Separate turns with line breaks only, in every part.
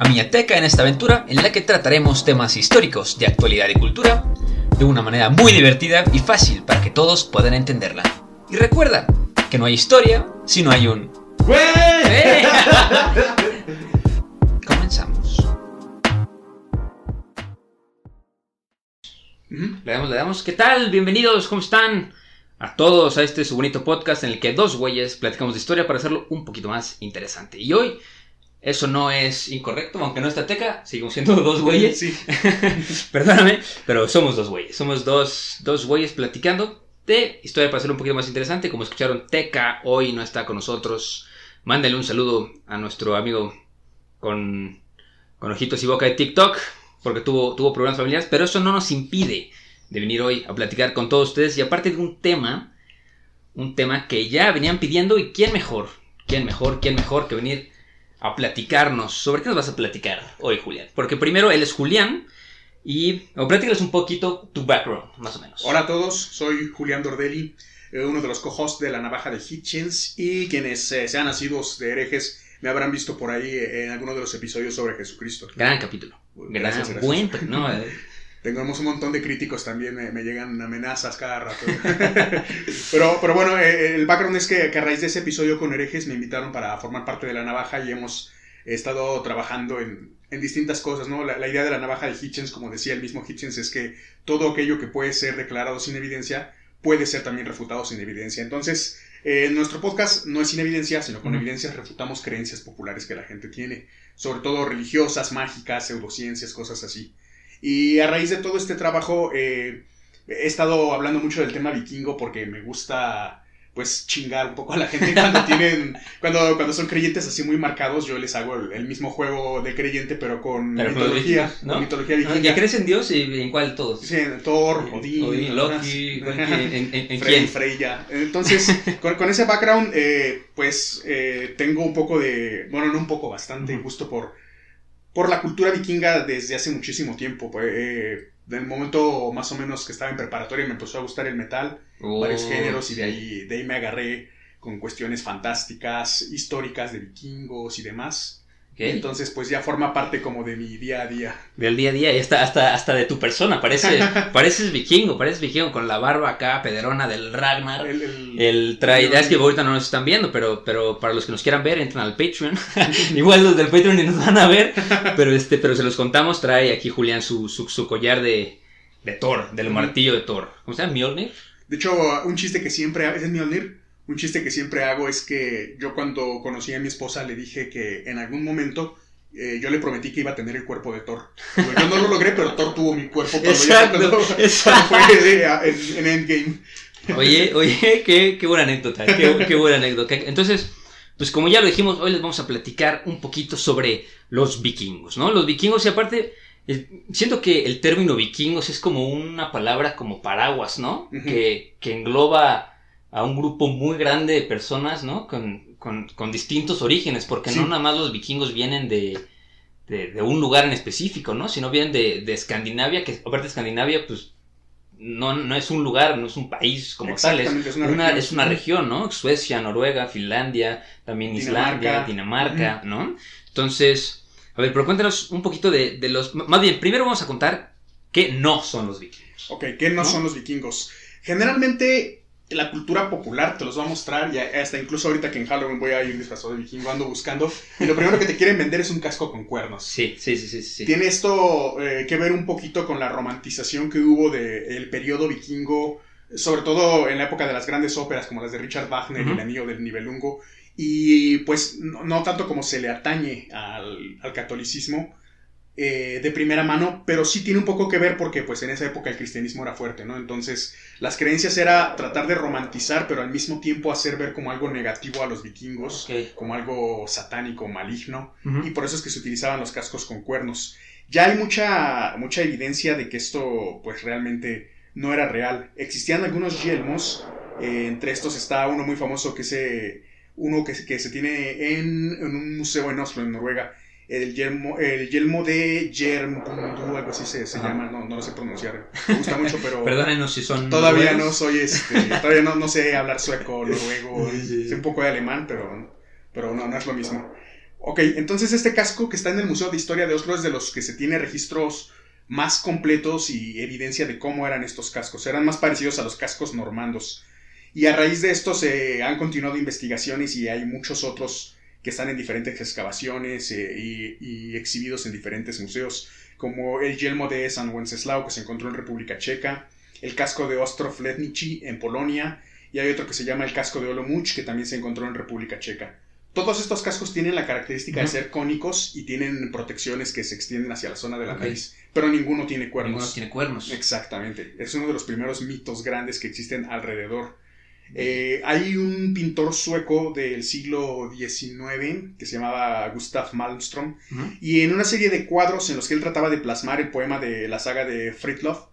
a Miñateca en esta aventura en la que trataremos temas históricos de actualidad y cultura de una manera muy divertida y fácil para que todos puedan entenderla. Y recuerda que no hay historia si no hay un... ¡Eh! Comenzamos. Ujú, Le damos, le damos. ¿Qué tal? Bienvenidos, ¿cómo están? A todos a este su bonito podcast en el que dos güeyes platicamos de historia para hacerlo un poquito más interesante. Y hoy, eso no es incorrecto, aunque no está teca, seguimos siendo dos güeyes.
Sí.
Perdóname, pero somos dos güeyes. Somos dos, dos güeyes platicando de historia para hacerlo un poquito más interesante. Como escucharon, Teca hoy no está con nosotros. Mándale un saludo a nuestro amigo con, con ojitos y boca de TikTok, porque tuvo, tuvo problemas familiares, pero eso no nos impide de venir hoy a platicar con todos ustedes y aparte de un tema, un tema que ya venían pidiendo y quién mejor, quién mejor, quién mejor que venir a platicarnos. ¿Sobre qué nos vas a platicar hoy, Julián? Porque primero él es Julián y o platícales un poquito tu background, más o menos.
Hola a todos, soy Julián Dordelli, eh, uno de los co-hosts de La Navaja de Hitchens y quienes eh, sean nacidos de herejes me habrán visto por ahí eh, en alguno de los episodios sobre Jesucristo.
Gran capítulo. Gran,
Gracias, gracias.
buen, no, eh,
Tenemos un montón de críticos también, me, me llegan amenazas cada rato. pero, pero bueno, eh, el background es que, que a raíz de ese episodio con herejes me invitaron para formar parte de La Navaja y hemos estado trabajando en, en distintas cosas, ¿no? La, la idea de la navaja de Hitchens, como decía el mismo Hitchens, es que todo aquello que puede ser declarado sin evidencia puede ser también refutado sin evidencia. Entonces, eh, nuestro podcast no es sin evidencia, sino con
Ujú.
evidencias refutamos creencias populares que la gente tiene, sobre todo religiosas, mágicas, pseudociencias, cosas así. Y a raíz de todo este trabajo, eh, he estado hablando mucho del tema vikingo porque me gusta pues chingar un poco a la gente cuando tienen cuando, cuando son creyentes así muy marcados yo les hago el, el mismo juego de creyente pero con
Pero
mitología
vikingos, ¿no?
con mitología
Ah,
vikinga
¿Ya crees en Dios y en cuál todos?
Sí, Thor, Odín,
Odín, Loki,
ajá,
¿cuál-
sí.
en- en- en
Frey? Freya. Entonces, con, con ese background, eh, pues eh, tengo un poco de, bueno, no un poco, bastante
Ujú.
gusto por, por la cultura vikinga desde hace muchísimo tiempo. Pues, eh, del momento más o menos que estaba en preparatoria me empezó a gustar el metal, varios
Oh,
géneros, y de ahí, de ahí me agarré con cuestiones fantásticas, históricas de vikingos y demás. Entonces, pues ya forma parte como de mi día a día.
Del día a día y hasta, hasta, hasta de tu persona. Parece, pareces vikingo, pareces vikingo con la barba acá, pederona del Ragnar.
El, el-
El trae, es que ahorita no nos están viendo, pero, pero para los que nos quieran ver, entran al Patreon. Igual los del Patreon ni nos van a ver, pero este, pero se los contamos, trae aquí Julián su, su, su collar de, de Thor, del martillo de Thor. ¿Cómo se llama? ¿Mjolnir?
De hecho, un chiste que siempre ¿es Mjolnir? Un chiste que siempre hago es que yo cuando conocí a mi esposa le dije que en algún momento eh, yo le prometí que iba a tener el cuerpo de Thor. Yo no lo logré, pero Thor tuvo mi cuerpo cuando, ya-
Exacto,
cuando-
exacto.
cuando fue eh, en, en Endgame.
Oye, oye, qué, qué buena anécdota, qué, qué buena anécdota. Entonces, pues como ya lo dijimos, hoy les vamos a platicar un poquito sobre los vikingos, ¿no? Los vikingos, y aparte, eh, siento que el término vikingos es como una palabra como paraguas, ¿no? Que, que engloba a un grupo muy grande de personas, ¿no? Con, con- con distintos orígenes, porque
Sí.
no nada más los vikingos vienen de, de, de un lugar en específico, ¿no? Sino vienen de, de Escandinavia, que aparte de Escandinavia, pues no, no es un lugar, no es un país como tal, es
una
es una región, ¿no? Suecia, Noruega, Finlandia, también Islandia,
Dinamarca.
Dinamarca, ¿no? Entonces, a ver, pero cuéntanos un poquito de, de los... Más bien, primero vamos a contar qué no son los vikingos.
Ok, ¿qué no,
¿No?
son los vikingos? Generalmente la cultura popular te los va a mostrar, y hasta incluso ahorita que en Halloween voy a ir disfrazado de vikingo, ando buscando, y lo primero que te quieren vender es un casco con cuernos.
Sí, sí, sí, sí. sí.
Tiene esto eh, que ver un poquito con la romantización que hubo del periodo vikingo, sobre todo en la época de las grandes óperas como las de Richard Wagner y El Anillo del Nibelungo, y pues no, no tanto como se le atañe al, al catolicismo, eh, de primera mano, pero sí tiene un poco que ver porque pues en esa época el cristianismo era fuerte, ¿no? Entonces las creencias era tratar de romantizar, pero al mismo tiempo hacer ver como algo negativo a los vikingos, como algo satánico, maligno, y por eso es que se utilizaban los cascos con cuernos. Ya hay mucha, mucha evidencia de que esto pues realmente no era real. Existían algunos yelmos, eh, entre estos está uno muy famoso que es eh, uno que, se- que se tiene en, en un museo en Oslo, en Noruega, el yelmo, el yelmo de Jermbundu, algo así se, se llama, no, no lo sé pronunciar, me gusta mucho, pero
Perdónenos si son.
todavía no soy este, todavía no, no sé hablar sueco, noruego,
sí.
sé un poco de alemán, pero, pero no, no es lo mismo. Ok, entonces este casco que está en el Museo de Historia de Oslo es de los que se tiene registros más completos y evidencia de cómo eran estos cascos. Eran más parecidos a los cascos normandos. Y a raíz de esto se han continuado investigaciones y hay muchos otros que están en diferentes excavaciones eh, y, y exhibidos en diferentes museos, como el yelmo de San Wenceslao que se encontró en República Checa, el casco de Ostrov Letnichi en Polonia, y hay otro que se llama el casco de Olomouc que también se encontró en República Checa. Todos estos cascos tienen la característica de ser cónicos y tienen protecciones que se extienden hacia la zona de la nariz, pero ninguno tiene cuernos.
Ninguno tiene cuernos.
Exactamente. Es uno de los primeros mitos grandes que existen alrededor. Eh, hay un pintor sueco del siglo XIX que se llamaba Gustav Malmström y en una serie de cuadros en los que él trataba de plasmar el poema de la saga de Fritlof,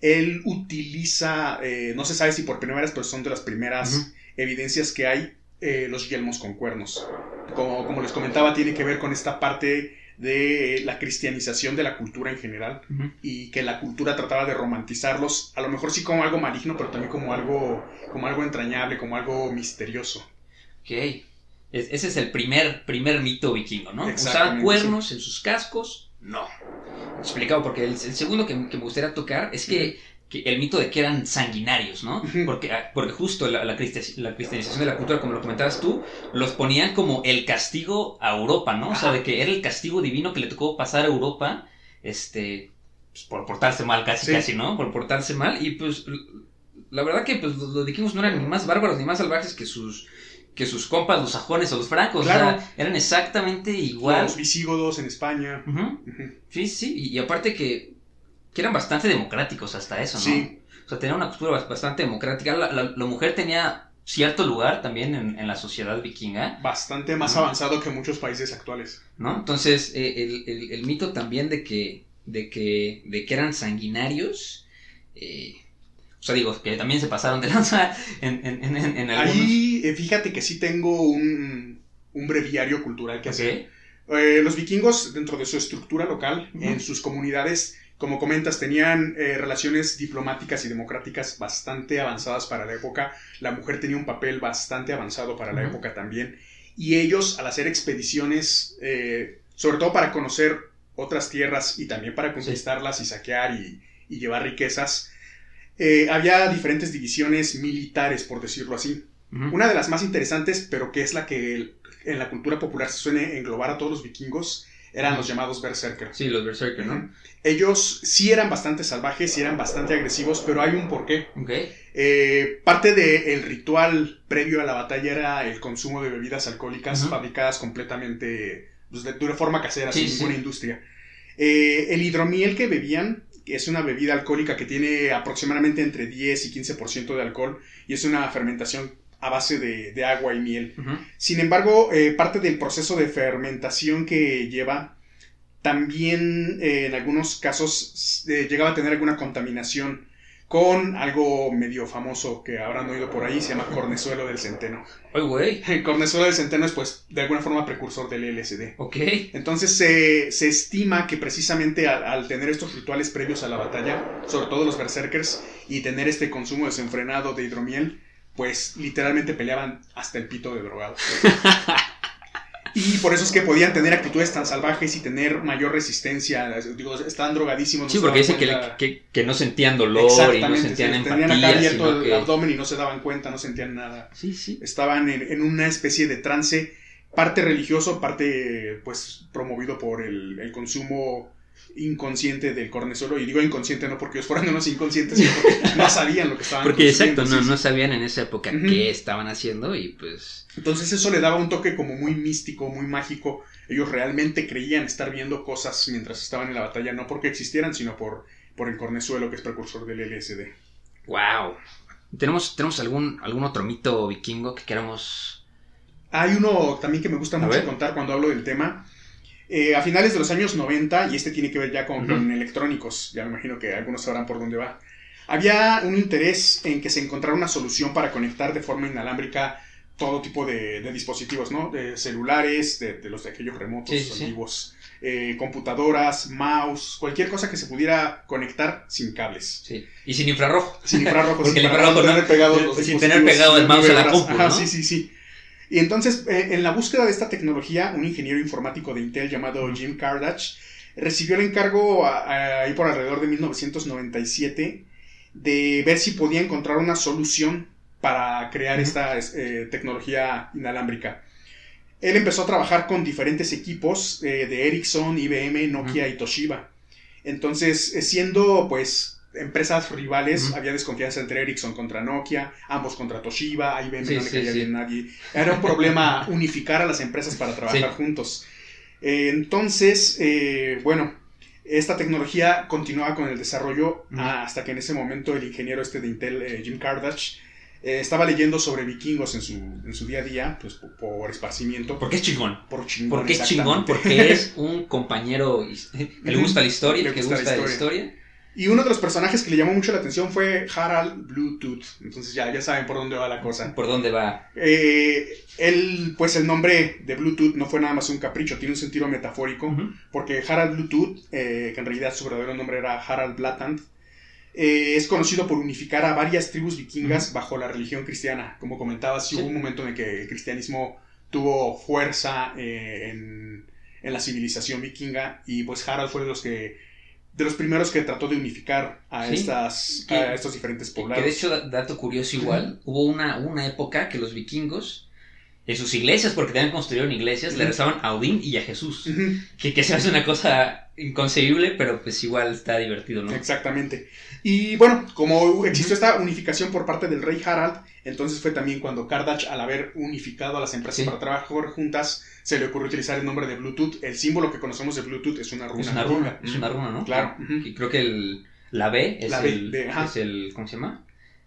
él utiliza, eh, no se sabe si por primera vez, pero son de las primeras evidencias que hay, eh, los yelmos con cuernos. Como, como les comentaba, tiene que ver con esta parte de la cristianización de la cultura en general y que la cultura trataba de romantizarlos, a lo mejor sí como algo maligno, pero también como algo, como algo entrañable, como algo misterioso.
Ok. Es- ese es el primer, primer mito vikingo, ¿no? ¿Usaban cuernos en sus cascos? No. Explicado, porque el, el segundo que, que me gustaría tocar es que, que el mito de que eran sanguinarios, ¿no? Porque, ah, porque justo la, la, cristi- la cristianización de la cultura, como lo comentabas tú, los ponían como el castigo a Europa, ¿no? O sea, de que era el castigo divino que le tocó pasar a Europa, este, pues, por portarse mal, casi,
Sí.
casi, ¿no? Por portarse mal. Y pues, la verdad que pues, los, vikingos no eran ni más bárbaros ni más salvajes que sus que sus compas, los sajones o los francos.
Claro.
O sea, eran exactamente igual.
Los visígodos en España.
Sí, sí, y, y aparte que, que eran bastante democráticos hasta eso, ¿no?
Sí.
O sea, tenían una cultura bas- bastante democrática. La, la- la mujer tenía cierto lugar también en, en la sociedad vikinga,
Bastante más avanzado que muchos países actuales.
¿no? Entonces, eh, el, el- el mito también de que, de que, de que eran sanguinarios, eh, o sea, digo, que también se pasaron de lanza en, en, en, en algunos.
Ahí, eh, fíjate que sí tengo un, un breviario cultural que
Ok.
hacer. Los vikingos, dentro de su estructura local, en sus comunidades, como comentas, tenían eh, relaciones diplomáticas y democráticas bastante avanzadas para la época. La mujer tenía un papel bastante avanzado para la época también. Y ellos, al hacer expediciones, eh, sobre todo para conocer otras tierras y también para conquistarlas y saquear y, y llevar riquezas, eh, había diferentes divisiones militares, por decirlo así. Una de las más interesantes, pero que es la que en la cultura popular se suele englobar a todos los vikingos, eran los llamados berserker.
Sí, los berserker, ¿no?
Ellos sí eran bastante salvajes, sí eran bastante agresivos, pero hay un porqué.
Ok.
Eh, parte del ritual previo a la batalla era el consumo de bebidas alcohólicas fabricadas completamente pues, de, de una forma casera,
Sí,
sin
sí.
ninguna industria. Eh, el hidromiel que bebían es una bebida alcohólica que tiene aproximadamente entre 10 y 15% de alcohol y es una fermentación a base de, de agua y miel. Sin embargo, eh, parte del proceso de fermentación que lleva también eh, en algunos casos eh, llegaba a tener alguna contaminación con algo medio famoso que habrán oído por ahí, se llama cornezuelo del centeno.
Ay, güey.
El cornezuelo del centeno es pues de alguna forma precursor del LSD.
Ok.
Entonces se, se estima que precisamente al, al tener estos rituales previos a la batalla, sobre todo los berserkers, y tener este consumo desenfrenado de hidromiel, pues literalmente peleaban hasta el pito de drogados. Y por eso es que podían tener actitudes tan salvajes y tener mayor resistencia. Digo, estaban drogadísimos. no
Sí, porque dice que, que, que no sentían dolor y no sentían
sí, tenían
empatía.
acá abierto
sino
el
que-
abdomen y no se daban cuenta, no sentían nada.
Sí, sí.
Estaban en, en una especie de trance, parte religioso, parte pues promovido por el, el consumo inconsciente del cornezuelo. Y digo inconsciente no porque ellos fueran unos inconscientes, sino porque no sabían lo que estaban
Porque exacto, no,
sí,
no sabían en esa época qué estaban haciendo y pues...
Entonces eso le daba un toque como muy místico, muy mágico. Ellos realmente creían estar viendo cosas mientras estaban en la batalla, no porque existieran, sino por, por el cornezuelo que es precursor del LSD.
¡Wow! ¿Tenemos, ¿tenemos algún, algún otro mito vikingo que queramos...?
Hay uno también que me gusta
A
mucho
ver.
contar cuando hablo del tema. Eh, a finales de los años 90, y este tiene que ver ya con, electrónicos, ya me imagino que algunos sabrán por dónde va, había un interés en que se encontrara una solución para conectar de forma inalámbrica todo tipo de, de dispositivos, ¿no? De celulares, de, de los de aquellos remotos
Sí, sí, sí.
antiguos, eh, computadoras, mouse, cualquier cosa que se pudiera conectar sin cables.
Sí. Y sin infrarrojo.
Sin.
Porque el infrarrojo
no
no-
tener pegados los
sin tener pegado el mouse a la compu.
Sí, sí, sí. Y entonces, eh, en la búsqueda de esta tecnología, un ingeniero informático de Intel llamado Jim Kardach recibió el encargo ahí por alrededor de 1997 de ver si podía encontrar una solución para crear esta eh, tecnología inalámbrica. Él empezó a trabajar con diferentes equipos eh, de Ericsson, IBM, Nokia y Toshiba. Entonces, siendo pues empresas rivales, había desconfianza entre Ericsson contra Nokia, ambos contra Toshiba, IBM
Sí,
no le
sí,
caía
sí.
bien nadie. Era un problema unificar a las empresas para trabajar juntos. Eh, entonces, eh, bueno, esta tecnología continuaba con el desarrollo hasta que en ese momento el ingeniero este de Intel, eh, Jim Kardach, eh, estaba leyendo sobre vikingos en su, en su día a día, pues por, por esparcimiento.
Porque es chingón.
Por chingón.
Porque es chingón, porque es un compañero que le gusta la historia,
Le
que
gusta la
gusta la
historia. Y uno de los personajes que le llamó mucho la atención fue Harald Bluetooth. Entonces ya, ya saben por dónde va la cosa.
¿Por dónde va?
Eh, él, pues el nombre de Bluetooth no fue nada más un capricho, tiene un sentido metafórico. Porque Harald Bluetooth, eh, que en realidad su verdadero nombre era Harald Blatant, eh, es conocido por unificar a varias tribus vikingas bajo la religión cristiana. Como sí
Sí.
hubo un momento en el que el cristianismo tuvo fuerza eh, en, en la civilización vikinga y pues Harald fue de los que de los primeros que trató de unificar a
Sí.
estas
Que-
a estos diferentes poblados.
que de hecho, da- dato curioso igual, hubo una, una época que los vikingos, en sus iglesias, porque también construyeron iglesias, le rezaban a Odín y a Jesús. Que, que se hace una cosa inconcebible, pero pues igual está divertido, ¿no?
Exactamente. Y bueno, como existió esta unificación por parte del rey Harald, entonces fue también cuando Kardach, al haber unificado a las empresas
Sí.
para trabajar juntas, se le ocurrió utilizar el nombre de Bluetooth. El símbolo que conocemos de Bluetooth es una runa.
Es una runa, es una runa, ¿no?
Claro.
Y creo que el, la B es,
La B,
el,
de-
es el. ¿Cómo se llama?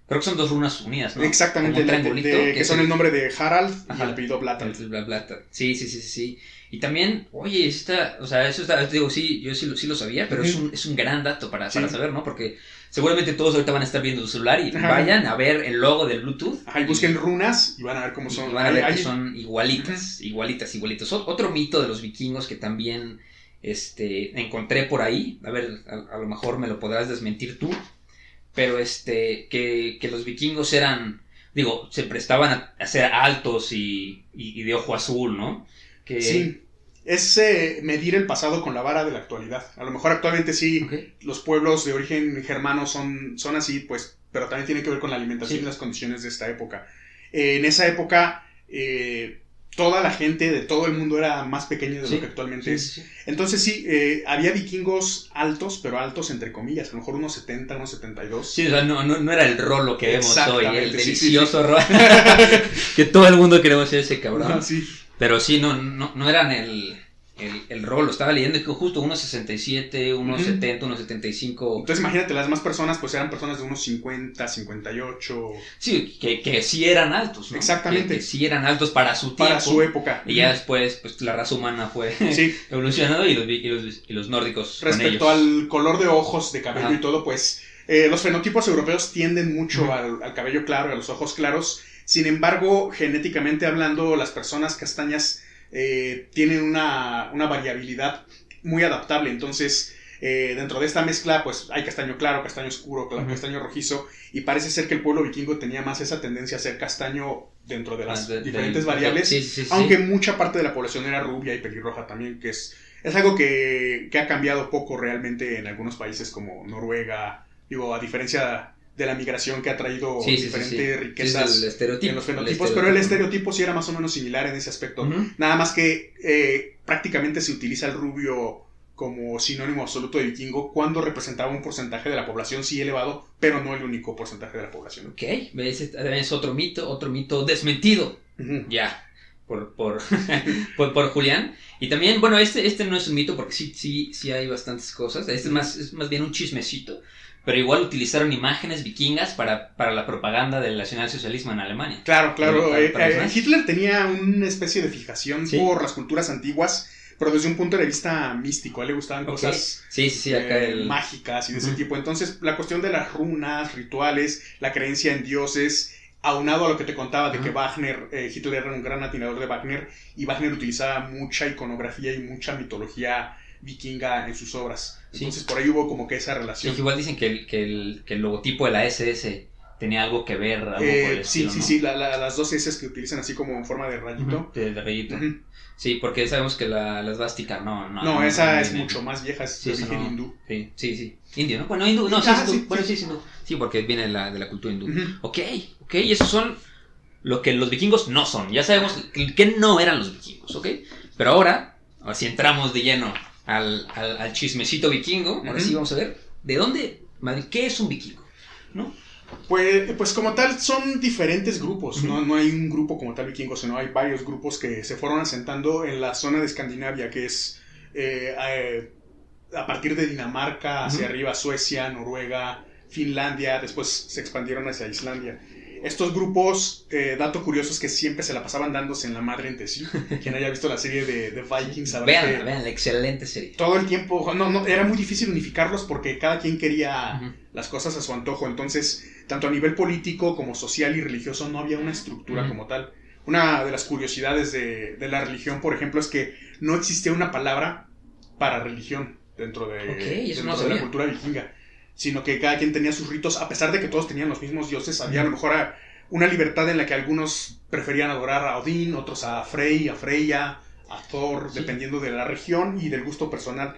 Creo que son dos runas unidas, ¿no?
Exactamente, de- que, son el nombre de Harald y
Ajá.
el apellido Blatant.
El bla, bla, ta. Sí, sí, sí, sí. Y también, oye, está, o sea, eso está, digo, sí, yo sí, lo- sí lo sabía, pero es, un, es un gran dato para,
Sí.
para saber, ¿no? Porque seguramente todos ahorita van a estar viendo su celular y
Ajá.
vayan a ver el logo del Bluetooth.
Ajá, y busquen runas y van a ver cómo
y
son.
van a ver
Ahí-
que
ahí-
son igualitas, igualitas, igualitas. Otro mito de los vikingos que también este, encontré por ahí, a ver, a, a lo mejor me lo podrás desmentir tú, pero este, que, que los vikingos eran, digo, se prestaban a, a ser altos y, y- y de ojo azul, ¿no? Que,
Sí. Es eh, medir el pasado con la vara de la actualidad. A lo mejor actualmente sí, los pueblos de origen germano son, son así, pues, pero también tiene que ver con la alimentación
Sí.
y las condiciones de esta época. Eh, en esa época, eh, toda la gente de todo el mundo era más pequeña de
Sí,
lo que actualmente es.
sí, sí.
Entonces sí, eh, había vikingos altos, pero altos entre comillas, a lo mejor unos 70, unos 72.
Sí, o sea, no, no, no era el rolo que vemos hoy, el delicioso rolo. que todo el mundo queremos ser ese cabrón.
Sí.
Pero sí, no, no, no eran el, el, el rolo. Estaba leyendo que justo unos 67, unos
Ujú.
70, unos 75.
Entonces imagínate, las más personas pues eran personas de unos 50, 58,
Sí, que, que sí eran altos, ¿no?
Exactamente.
Que, que sí eran altos para su tiempo.
para su época.
Y ya después, pues la raza humana fue
Sí.
evolucionando y los, y los, y los nórdicos con
Respecto
ellos.
al color de ojos, de cabello
Ajá.
y todo, pues eh, los fenotipos europeos tienden mucho al, al cabello claro, a los ojos claros. Sin embargo, genéticamente hablando, las personas castañas eh, tienen una, una variabilidad muy adaptable. Entonces, eh, dentro de esta mezcla, pues hay castaño claro, castaño oscuro, castaño rojizo, y parece ser que el pueblo vikingo tenía más esa tendencia a ser castaño dentro de las
Ah, de-
diferentes variables,
sí, sí, sí, sí.
aunque mucha parte de la población era rubia y pelirroja también, que es, es algo que, que ha cambiado poco realmente en algunos países como Noruega, digo, a diferencia de la migración que ha traído
Sí, sí, sí,
diferentes
sí.
riquezas en los
el
fenotipos, pero el estereotipo sí era más o menos similar en ese aspecto. Nada más que eh, prácticamente se utiliza el rubio como sinónimo absoluto de vikingo cuando representaba un porcentaje de la población sí elevado, pero no el único porcentaje de la población.
Ok, es otro mito, otro mito desmentido. Ya, por, por, por, por Julián. Y también, bueno, este, este no es un mito porque sí, sí, sí hay bastantes cosas. Este es más, es más bien un chismecito. Pero igual utilizaron imágenes vikingas para, para la propaganda del nacionalsocialismo en Alemania.
Claro, claro.
Para-
eh,
para
eh. Hitler tenía una especie de fijación
Sí.
por las culturas antiguas, pero desde un punto de vista místico. A él le gustaban
Ok.
cosas
Sí, sí, sí, acá
eh,
el...
mágicas y de ese
Ujú.
tipo. Entonces, la cuestión de las runas, rituales, la creencia en dioses, aunado a lo que te contaba de que. Wagner, eh, Hitler era un gran atinador de Wagner, y Wagner utilizaba mucha iconografía y mucha mitología vikinga en sus obras.
Sí.
Entonces, por ahí hubo como que esa relación.
igual dicen que el, que, el, que el logotipo de la SS tenía algo que ver, algo
Eh,
por el
sí,
estilo,
sí,
¿no?
sí, la- la- las dos S que utilizan así como en forma de rayito.
De, de rayito. Sí, porque sabemos que la, la esvástica no... No,
No, esa es
viene-
mucho más vieja, es
Sí,
de
eso
origen
no.
hindú.
Sí, sí, sí. Indio, ¿no? Bueno, hindú, no, sí,
Ah,
hindú.
sí,
bueno,
sí.
sí. Sí, porque viene de la, de la cultura hindú.
Ujú.
Ok, ok, y esos son lo que los vikingos no son. Ya sabemos que no eran los vikingos, ¿ok? Pero ahora, ahora si entramos de lleno al, al, al chismecito vikingo, ahora sí vamos a ver de dónde, madre, ¿qué es un vikingo? ¿No?
Pues, pues como tal son diferentes grupos, no, no hay un grupo como tal vikingo, sino hay varios grupos que se fueron asentando en la zona de Escandinavia, que es eh, eh, a partir de Dinamarca hacia arriba, Suecia, Noruega, Finlandia, después se expandieron hacia Islandia. Estos grupos, eh, dato curioso es que siempre se la pasaban dándose en la madre entre sí. Quien haya visto la serie de, de Vikings sabrá
Vean,
que
vean la excelente serie.
todo el tiempo, no, no, era muy difícil unificarlos porque cada quien quería las cosas a su antojo. Entonces, tanto a nivel político como social y religioso no había una estructura como tal. Una de las curiosidades de, de la religión, por ejemplo, es que no existía una palabra para religión dentro de, dentro
no
de la cultura vikinga, sino que cada quien tenía sus ritos, a pesar de que todos tenían los mismos dioses, había a lo mejor a- una libertad en la que algunos preferían adorar a Odín, otros a Frey, a Freya, a Thor,
Sí.
dependiendo de la región y del gusto personal.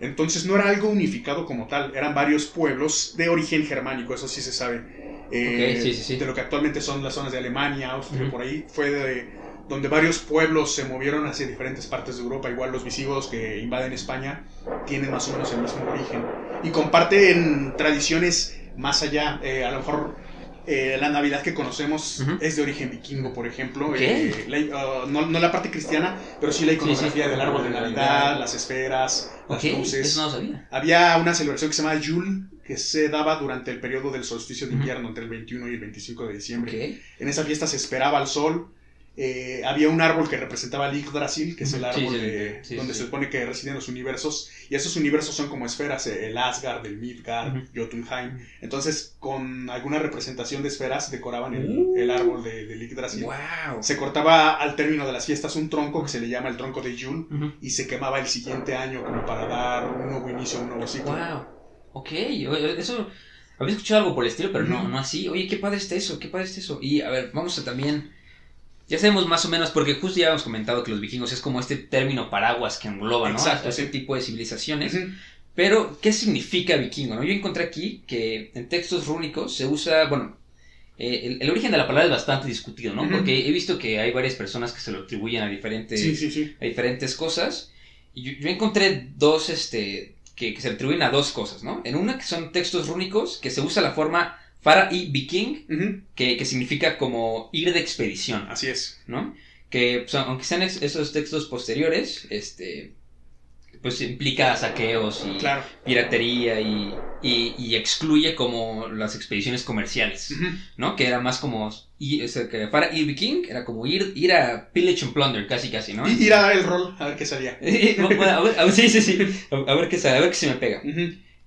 Entonces no era algo unificado como tal, eran varios pueblos de origen germánico, eso sí se sabe. Eh,
sí.
De lo que actualmente son las zonas de Alemania, Austria, por ahí, fue de donde varios pueblos se movieron hacia diferentes partes de Europa, igual los visigodos que invaden España tienen más o menos el mismo origen y comparten tradiciones más allá, eh, a lo mejor eh, la Navidad que conocemos es de origen vikingo, por ejemplo. Eh, la- uh, no, no la parte cristiana, pero sí la iconografía
sí.
del árbol de Navidad, las esferas, las
Ok,
luces.
eso no lo sabía.
Había una celebración que se llama Yule, que se daba durante el periodo del solsticio de invierno, entre el 21 y el 25 de diciembre.
Ok.
En esa fiesta se esperaba el sol. Eh, había un árbol que representaba el Yggdrasil, que es el árbol
sí,
de-
sí,
donde se supone que residen los universos. Y esos universos son como esferas, eh, el Asgard, el Midgard. Jotunheim. Entonces, con alguna representación de esferas, decoraban el,
Uh.
el árbol de, del Yggdrasil.
Wow.
Se cortaba al término de las fiestas un tronco que se le llama el tronco de Yule y se quemaba el siguiente año como para dar un nuevo inicio a un nuevo ciclo.
Wow. Ok, eso. Había escuchado algo por el estilo, pero no, no así. Oye, qué padre está eso, qué padre está eso. Y a ver, vamos a también. Ya sabemos más o menos, porque justo ya habíamos comentado que los vikingos es como este término paraguas que engloba, ¿no?
Exacto, sí.
tipo de civilizaciones. Pero, ¿qué significa vikingo? no? Yo encontré aquí que en textos rúnicos se usa, bueno, eh, el, el origen de la palabra es bastante discutido, ¿no? Porque he visto que hay varias personas que se lo atribuyen a diferentes,
Sí, sí, sí.
a diferentes cosas. Y yo, yo encontré dos, este, que, que se atribuyen a dos cosas, ¿no? En una que son textos rúnicos, que se usa la forma Fara y Viking,
Ujú.
que, que significa como ir de expedición,
Así es.
¿no? Que pues, aunque sean ex- esos textos posteriores, este, pues implica saqueos y
Claro.
piratería y, y, y excluye como las expediciones comerciales. ¿no? Que era más como, y, o sea, que para ir viking era como ir, ir a pillage and plunder, casi casi, ¿no?
Y ir a dar el rol, a ver qué salía.
Bueno, a ver, a ver, sí, sí, sí, a, a ver qué sale, a ver qué se me pega.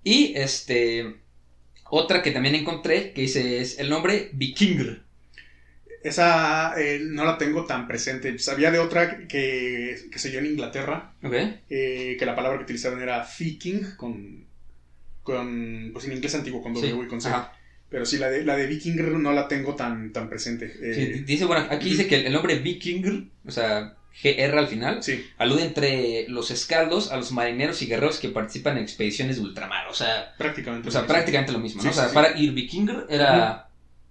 Y este, otra que también encontré que dice es el nombre Vikingr.
esa eh, no la tengo tan presente. Sabía de otra que, que se dio en Inglaterra,
Ok.
eh, que la palabra que utilizaron era viking, con, con, pues en inglés antiguo, con W
Sí.
y con C.
Ajá.
Pero sí, la de, la de viking no la tengo tan, tan presente. Eh,
Sí, dice, bueno, aquí dice que el, el nombre viking, o sea, GR al final,
sí.
alude entre los escaldos a los marineros y guerreros que participan en expediciones de ultramar. O sea,
prácticamente.
o sea
sí.
prácticamente lo mismo, ¿no?
Sí,
o sea,
sí,
para ir vikinger era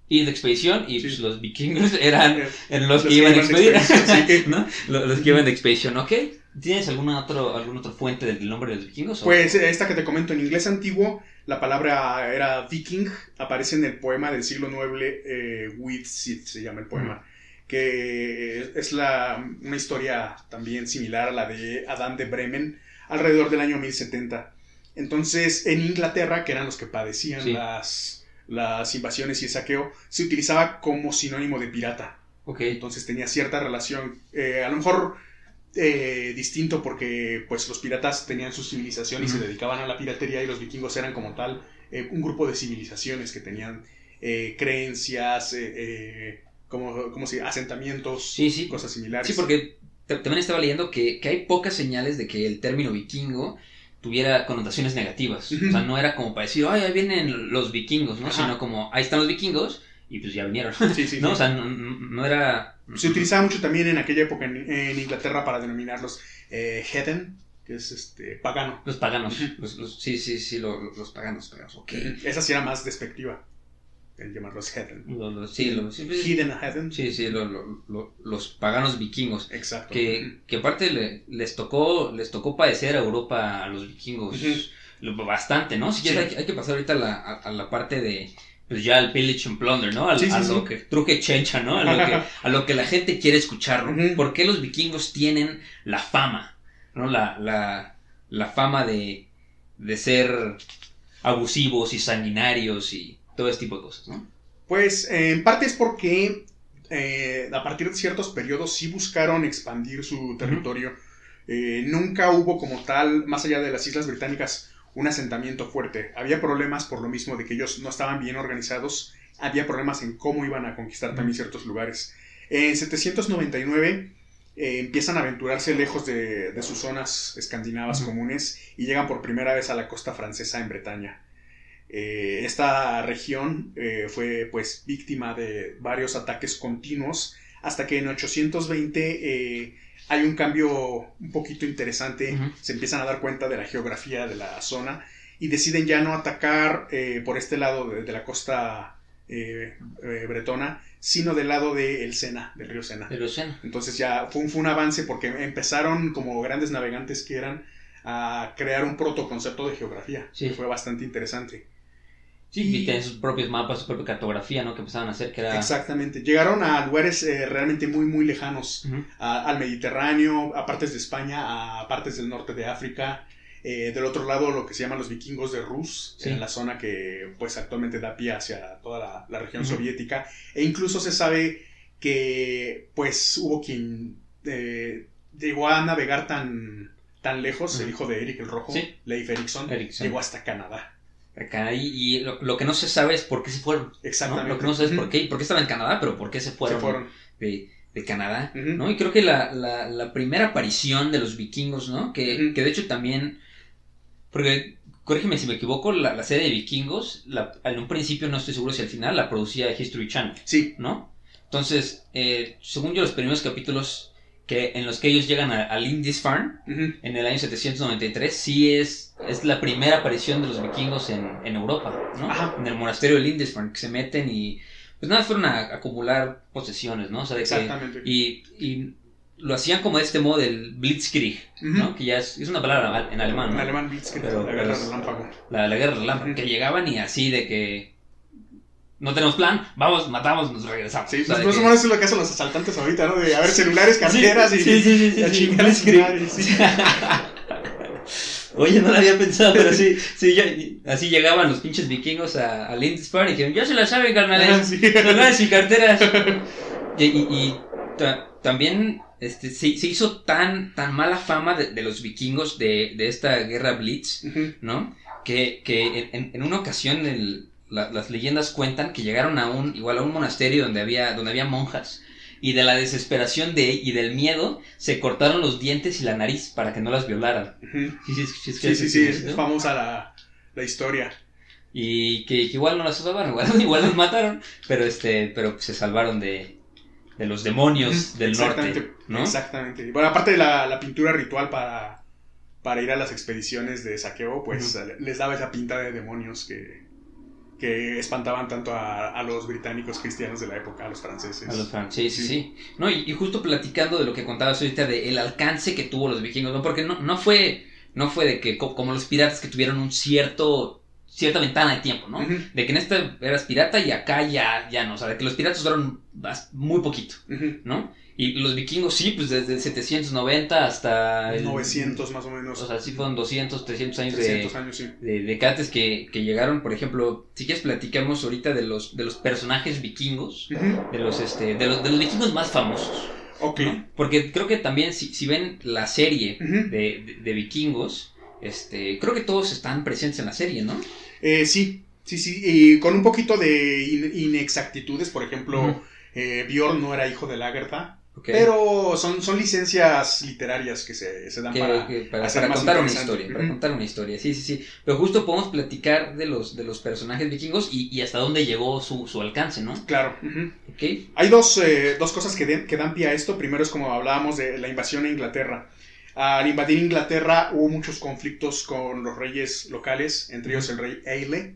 ir de expedición y pues, los vikingers eran en los,
los
que iban de expedición. ¿no? Los, que iban de expedición, ¿ok? ¿Tienes alguna otro, alguna otra fuente del nombre de los vikingos?
Pues esta que te comento en inglés antiguo, la palabra era viking, aparece en el poema del siglo IX, eh, With Sith se llama el poema, que es la, una historia también similar a la de Adán de Bremen, alrededor del año 1070. Entonces, en Inglaterra, que eran los que padecían
Sí.
las, las invasiones y el saqueo, se utilizaba como sinónimo de pirata. Entonces tenía cierta relación, eh, a lo mejor eh, distinto porque pues los piratas tenían su civilización y se dedicaban a la piratería y los vikingos eran como tal eh, un grupo de civilizaciones que tenían creencias, como, como si asentamientos,
Sí, sí.
cosas similares.
Sí, porque también estaba leyendo que, que hay pocas señales de que el término vikingo tuviera connotaciones negativas. O sea, no era como para decir, ay, ahí vienen los vikingos, ¿no?
Ajá.
Sino como, ahí están los vikingos y pues ya vinieron.
Sí, sí,
¿No?
sí.
O sea, no, era...
Se utilizaba mucho también en aquella época en, en Inglaterra para denominarlos eh, heathen, que es este pagano.
Los paganos. Los, los- sí, sí, sí, lo- los paganos, paganos, ok.
Esa sí era más despectiva, el llamarlos heathen.
Sí, lo- sí, pues,
Hidden heathen.
sí, sí, lo- lo- lo- los paganos vikingos.
Exacto.
Que, que aparte le- les tocó les tocó padecer a Europa a los vikingos bastante, ¿no? Si quieres
Sí.
hay, hay que pasar ahorita a la, a, a la parte de pues ya el pillage and plunder, ¿no? Al-
Sí, sí,
a
sí.
lo que truque chencha, ¿no? A lo que, a lo que la gente quiere escuchar, ¿no?
Ujú.
¿Por qué los vikingos tienen la fama, ¿no? La, la, la fama de, de ser abusivos y sanguinarios y todo ese tipo de cosas, ¿no?
Pues eh, en parte es porque eh, a partir de ciertos periodos sí buscaron expandir su territorio. Eh, nunca hubo como tal, más allá de las Islas Británicas, un asentamiento fuerte. Había problemas por lo mismo de que ellos no estaban bien organizados. Había problemas en cómo iban a conquistar también ciertos lugares. En 799 eh, empiezan a aventurarse lejos de, de sus zonas escandinavas comunes y llegan por primera vez a la costa francesa en Bretaña. Eh, esta región eh, fue pues víctima de varios ataques continuos hasta que en 820 eh, hay un cambio un poquito interesante, se empiezan a dar cuenta de la geografía de la zona y deciden ya no atacar eh, por este lado de, de la costa bretona, sino del lado del Sena, del río Sena.
Océano.
Entonces ya fue un, fue un avance porque empezaron como grandes navegantes que eran a crear un protoconcepto de geografía,
Sí.
que fue bastante interesante.
Sí,
Y-
y tienen sus propios mapas, su propia cartografía, ¿no? Que empezaban a hacer, que era...
Exactamente. Llegaron a lugares eh, realmente muy, muy lejanos. A- al Mediterráneo, a partes de España, a partes del norte de África. Eh, del otro lado, lo que se llaman los vikingos de Rus,
Sí.
en la zona que pues actualmente da pie hacia toda la, la región soviética. E incluso se sabe que pues hubo quien eh, llegó a navegar tan, tan lejos, el hijo de Eric el Rojo,
Sí.
Leif Erikson,
Erikson.
llegó hasta Canadá.
Acá, y, y lo, lo que no se sabe es por qué se fueron. ¿no?
Exactamente.
Lo que no se sabe es por qué, por qué estaban en Canadá, pero por qué se fueron,
Se fueron.
De, de Canadá. ¿no? Y creo que la, la, la primera aparición de los vikingos, ¿no? Que, que de hecho también. Porque, corrígeme si me equivoco, la, la serie de vikingos, la- en un principio no estoy seguro si al final la producía History Channel,
Sí,
¿no? Entonces, eh, según yo, los primeros capítulos que, en los que ellos llegan a, a Lindisfarne,
ujú.
en el año 793, sí es, es la primera aparición de los vikingos en, en Europa, ¿no?
Ajá.
En el monasterio de Lindisfarne, que se meten y pues nada, fueron a, acumular posesiones, ¿no? O sea, de que-
exactamente.
y, y lo hacían como de este modo del Blitzkrieg. ¿no? Que ya es, es una palabra en alemán,
En alemán, Blitzkrieg,
Pero-
la guerra relámpago.
La, la guerra relámpago, que llegaban y así de que no tenemos plan, vamos, matamos, nos regresamos.
Sí,
O sea, que-
es lo que hacen los asaltantes ahorita, ¿no? De haber celulares, carteras y,
sí, sí, sí, sí,
y a
sí,
chingar a madre, sí.
Oye, no lo había pensado, pero sí, sí, ya- así llegaban los pinches vikingos a, a Lindisfarne y dijeron, ya se la saben, carnales.
Ah, sí.
Celulares y carteras. Y, y- y ta- también este, se, se hizo tan, tan mala fama de, de los vikingos de, de esta guerra Blitz. ¿no? Que, que en- en una ocasión el, la- las leyendas cuentan que llegaron a un, igual a un monasterio donde había, donde había monjas. Y de la desesperación de, y del miedo, se cortaron los dientes y la nariz para que no las violaran. Sí, sí, sí,
Sí, sí, sí, es famosa la, la historia.
Y que, que igual no las salvaron, igual, igual las mataron, pero este, pero se salvaron de, de los demonios del
Exactamente,
norte, ¿no?
Exactamente. Bueno, aparte de la, la pintura ritual para, para ir a las expediciones de saqueo, pues les daba esa pinta de demonios que, que espantaban tanto a, a los británicos cristianos de la época, a los franceses.
A los franceses, sí, sí. No, y, y justo platicando de lo que contabas ahorita, de el alcance que tuvo los vikingos, ¿no? Porque no, no fue, no fue de que, co- como los piratas que tuvieron un cierto, cierta ventana de tiempo, ¿no? De que en esta eras pirata y acá ya, ya no, o sea, de que los piratas duraron muy poquito. ¿no? Y los vikingos sí, pues desde el 790 hasta... el-
900 más o menos.
O sea, sí fueron 200, 300 años
300
de,
años, sí.
de, de cates que, que llegaron, por ejemplo, si quieres platicamos ahorita de los, de los personajes vikingos, de los, este, de los, de los vikingos más famosos.
Ok.
¿no? Porque creo que también, si, si ven la serie de, de- de vikingos, este, creo que todos están presentes en la serie, ¿no?
Eh, sí, sí, sí. Y con un poquito de in- inexactitudes, por ejemplo, eh, Bjorn no era hijo de Lagertha. Pero son, son licencias literarias que se, se dan
Que-
para,
que para,
hacer
para
más
contar una historia, para contar una historia, sí, sí, sí. Pero justo podemos platicar de los, de los personajes vikingos y, y hasta dónde llegó su, su alcance, ¿no?
Claro. ujú.
Ok.
Hay dos, eh, dos cosas que, que dan pie a esto. Primero es como hablábamos de la invasión a Inglaterra. Al invadir Inglaterra hubo muchos conflictos con los reyes locales, entre ellos el rey Eile,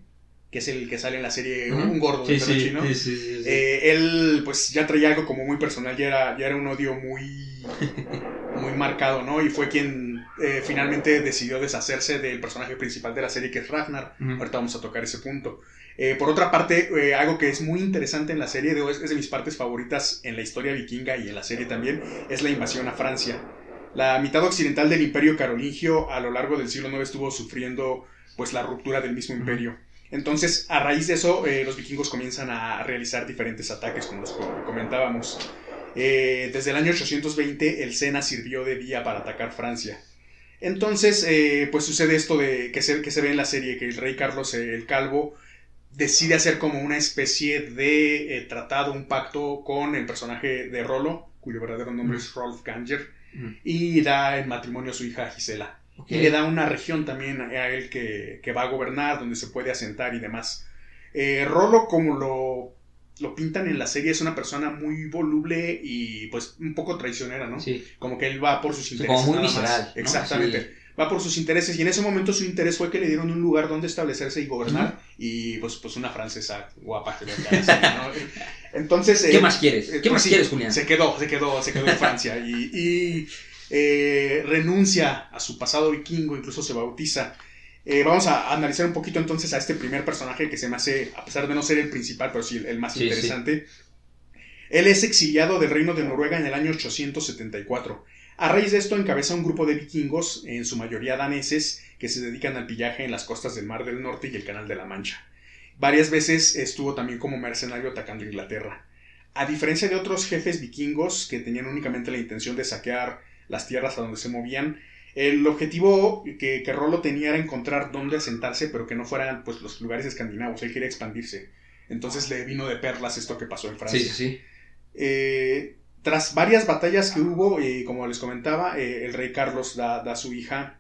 que es el que sale en la serie, un gordo
Sí,
de
sí,
chino.
sí, sí, sí, sí.
Eh, él pues ya traía algo como muy personal, ya era, ya era un odio muy, muy marcado, ¿no? Y fue quien eh, finalmente decidió deshacerse del personaje principal de la serie, que es Ragnar. Ahorita vamos a tocar ese punto. Eh, por otra parte, eh, algo que es muy interesante en la serie, de, es de mis partes favoritas en la historia vikinga y en la serie también, es la invasión a Francia. La mitad occidental del imperio carolingio a lo largo del siglo IX estuvo sufriendo pues la ruptura del mismo imperio. Entonces, a raíz de eso, eh, los vikingos comienzan a realizar diferentes ataques, como los co- comentábamos. Eh, desde el año 820, el Sena sirvió de vía para atacar Francia. Entonces, eh, pues sucede esto de que se, que se ve en la serie, que el rey Carlos eh, el Calvo decide hacer como una especie de eh, tratado, un pacto con el personaje de Rolo, cuyo verdadero nombre es Rolf Ganger,
Ujú.
y da en matrimonio a su hija Gisela.
Ok.
Y le da una región también a él que, que va a gobernar, donde se puede asentar y demás. Eh, Rolo, como lo, lo pintan en la serie, es una persona muy voluble y pues un poco traicionera, ¿no?
Sí.
Como que él va por sus
Sí,
intereses.
como muy visceral, ¿no?
Exactamente.
Así.
Va por sus intereses y en ese momento su interés fue que le dieron un lugar donde establecerse y gobernar y pues, pues una francesa guapa. ¿no? Entonces...
¿Qué
eh,
más quieres?
eh,
¿Qué
pues
más
sí,
quieres, Julián?
Se quedó, se quedó, se quedó en Francia y, y, eh, renuncia a su pasado vikingo, incluso se bautiza. Eh, vamos a analizar un poquito entonces a este primer personaje que se me hace, a pesar de no ser el principal, pero sí el, el más
Sí,
interesante. Él es exiliado del reino de Noruega en el año 874. A raíz de esto encabeza un grupo de vikingos, en su mayoría daneses, que se dedican al pillaje en las costas del Mar del Norte y el Canal de la Mancha. Varias veces estuvo también como mercenario atacando Inglaterra. A diferencia de otros jefes vikingos que tenían únicamente la intención de saquear las tierras a donde se movían, el objetivo que, que Rolo tenía era encontrar dónde asentarse, pero que no fueran pues, los lugares escandinavos. Él quería expandirse. Entonces le vino de perlas esto que pasó en Francia.
Sí, sí, sí.
Eh, tras varias batallas que hubo, eh, como les comentaba, eh, el rey Carlos da, da a su hija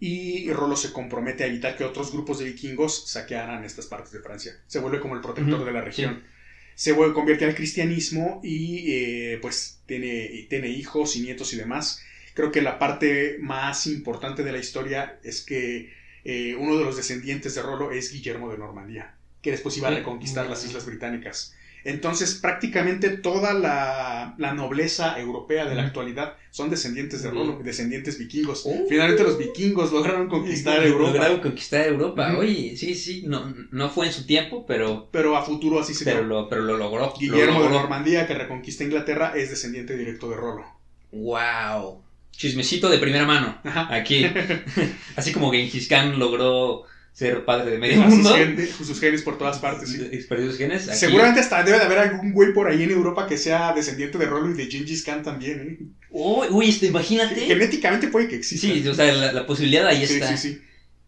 y Rolo se compromete a evitar que otros grupos de vikingos saquearan estas partes de Francia. Se vuelve como el protector de la región.
sí.
Se vuelve, convierte al cristianismo y eh, pues tiene, tiene hijos y nietos y demás. Creo que la parte más importante de la historia es que eh, uno de los descendientes de Rolo es Guillermo de Normandía, que después iba a reconquistar las Islas Británicas. Entonces, prácticamente toda la, la nobleza europea de la actualidad son descendientes de. Rolo, descendientes vikingos.
Oh.
Finalmente los vikingos lograron conquistar Europa,
Lograron conquistar Europa. Oye, sí, sí, no, no fue en su tiempo, pero,
pero a futuro así se
pero, lo, pero lo logró.
Guillermo
lo
de. Normandía, que reconquista Inglaterra, es descendiente directo de Rolo.
Wow. Chismecito de primera mano.
Ajá.
Aquí. Así como Genghis Khan logró ser padre de medio
Sus
mundo.
genes, sus genes por todas partes, sí.
Sus genes. aquí-
Seguramente hasta debe de haber algún güey por ahí en Europa que sea descendiente de Rolo y de Gengis Khan también, ¿eh?
Uy, uy, este, imagínate.
Genéticamente puede que exista.
Sí, o sea, la, la posibilidad ahí
sí,
está.
sí, sí.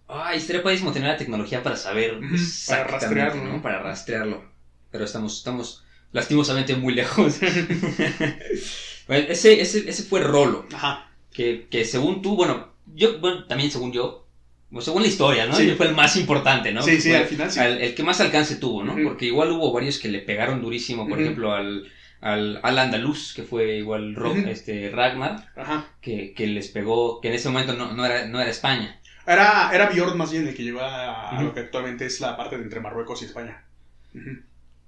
Ay, estaría padrísimo tener la tecnología para saber
para rastrearlo,
¿no? Para rastrearlo. Pero estamos, estamos lastimosamente muy lejos. Bueno, ese, ese, ese fue Rolo,
Ajá.
que, que según tú, bueno, yo, bueno, también según yo, según la historia, ¿no?
Sí.
Él fue el más importante, ¿no?
Sí, sí,
Fue
al final sí.
al- el que más alcance tuvo, ¿no? Porque igual hubo varios que le pegaron durísimo, por ejemplo, al, al, al andaluz, que fue igual este, Ragnar,
Ajá.
que, que les pegó, que en ese momento no, no, era, no era España.
Era, era Bjorn más bien el que lleva a lo que actualmente es la parte de entre Marruecos y España.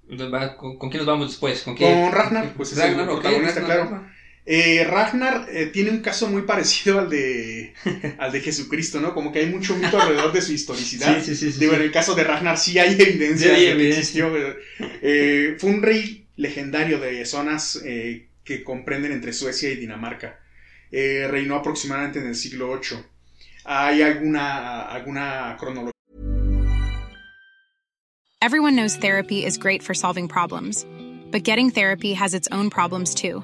Entonces, ¿con, con quién nos vamos después? ¿Con, quién?
Con Ragnar, pues es el
Ragnar, ok,
protagonista,
Ragnar,
claro.
Ragnar.
Eh, Ragnar eh, tiene un caso muy parecido al de, al de Jesucristo, ¿no? Como que hay mucho mito alrededor de su historicidad.
Sí, sí, sí, sí,
Digo,
sí.
en el caso de Ragnar sí hay evidencia de que
evidencia.
existió. eh, eh, fue un rey legendario de zonas eh, que comprenden entre Suecia y Dinamarca. Eh, reinó aproximadamente en el siglo VIII. ¿Hay alguna, alguna cronología?
Everyone knows therapy is great for solving problems, but getting therapy has its own problems too,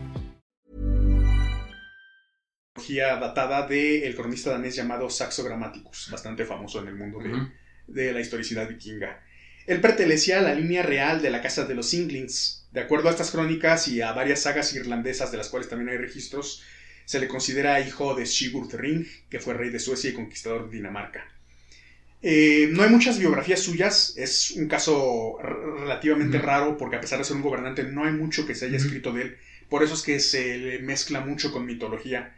datada del cronista danés llamado Saxo Grammaticus, bastante famoso en el mundo de, la historicidad vikinga. Él pertenecía a la línea real de la Casa de los Inglings. De acuerdo a estas crónicas y a varias sagas irlandesas de las cuales también hay registros, se le considera hijo de Sigurd Ring, que fue rey de Suecia y conquistador de Dinamarca. Eh, no hay muchas biografías suyas, es un caso relativamente raro porque a pesar de ser un gobernante no hay mucho que se haya escrito de él, por eso es que se le mezcla mucho con mitología.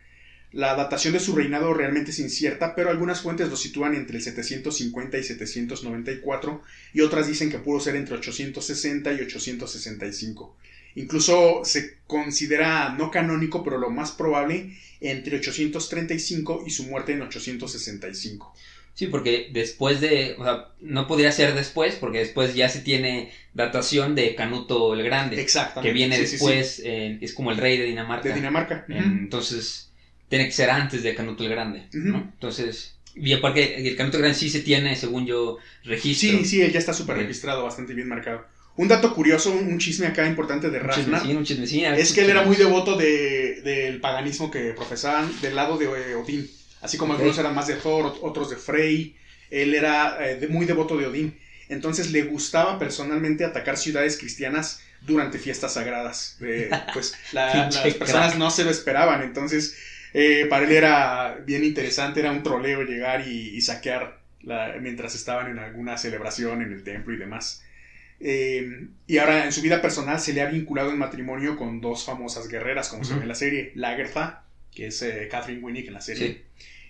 La datación de su reinado realmente es incierta, pero algunas fuentes lo sitúan entre el 750 y 794 y otras dicen que pudo ser entre 860 y 865. Incluso se considera no canónico, pero lo más probable entre 835 y su muerte en 865.
Sí, porque después de, o sea, no podría ser después, porque después ya se tiene datación de Canuto el Grande,
Exactamente.
que viene
Sí, sí, sí.
después, eh, es como el rey de Dinamarca.
De Dinamarca.
Eh. Entonces, tiene que ser antes de Canuto el Grande. Entonces, y aparte, el Canuto el Grande sí se tiene, según yo, registro.
Sí, sí, él ya está súper registrado, bastante bien marcado. Un dato curioso, un un chisme acá importante de Ragnar.
un chismecín,
Es que él era muy devoto de- del paganismo que profesaban del lado de eh, Odín. Así como
Ok.
algunos eran más de Thor, ot- otros de Frey. Él era eh, muy devoto de Odín. Entonces le gustaba personalmente atacar ciudades cristianas durante fiestas sagradas. Eh, pues la- las personas
crack.
no se lo esperaban. Entonces eh, para él era bien interesante, era un troleo llegar y, y saquear la- mientras estaban en alguna celebración en el templo y demás. Eh, y ahora en su vida personal se le ha vinculado en matrimonio con dos famosas guerreras, como se ve en la serie, Lagertha, que es eh, Catherine Winnick en la serie,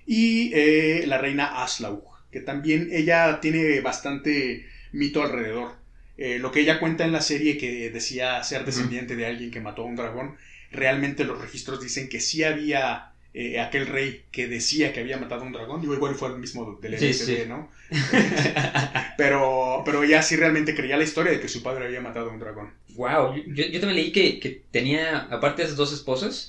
Sí.
y la reina Aslaug, que también ella tiene bastante mito alrededor. Lo que ella cuenta en la serie que decía ser descendiente de alguien que mató a un dragón, realmente los registros dicen que sí había eh, aquel rey que decía que había matado a un dragón. Digo, igual fue el mismo del
Sí,
LSD,
sí.
¿no? pero, pero ella sí realmente creía la historia de que su padre había matado a un dragón.
Wow, yo, yo también leí que, que tenía, aparte de esas dos esposas,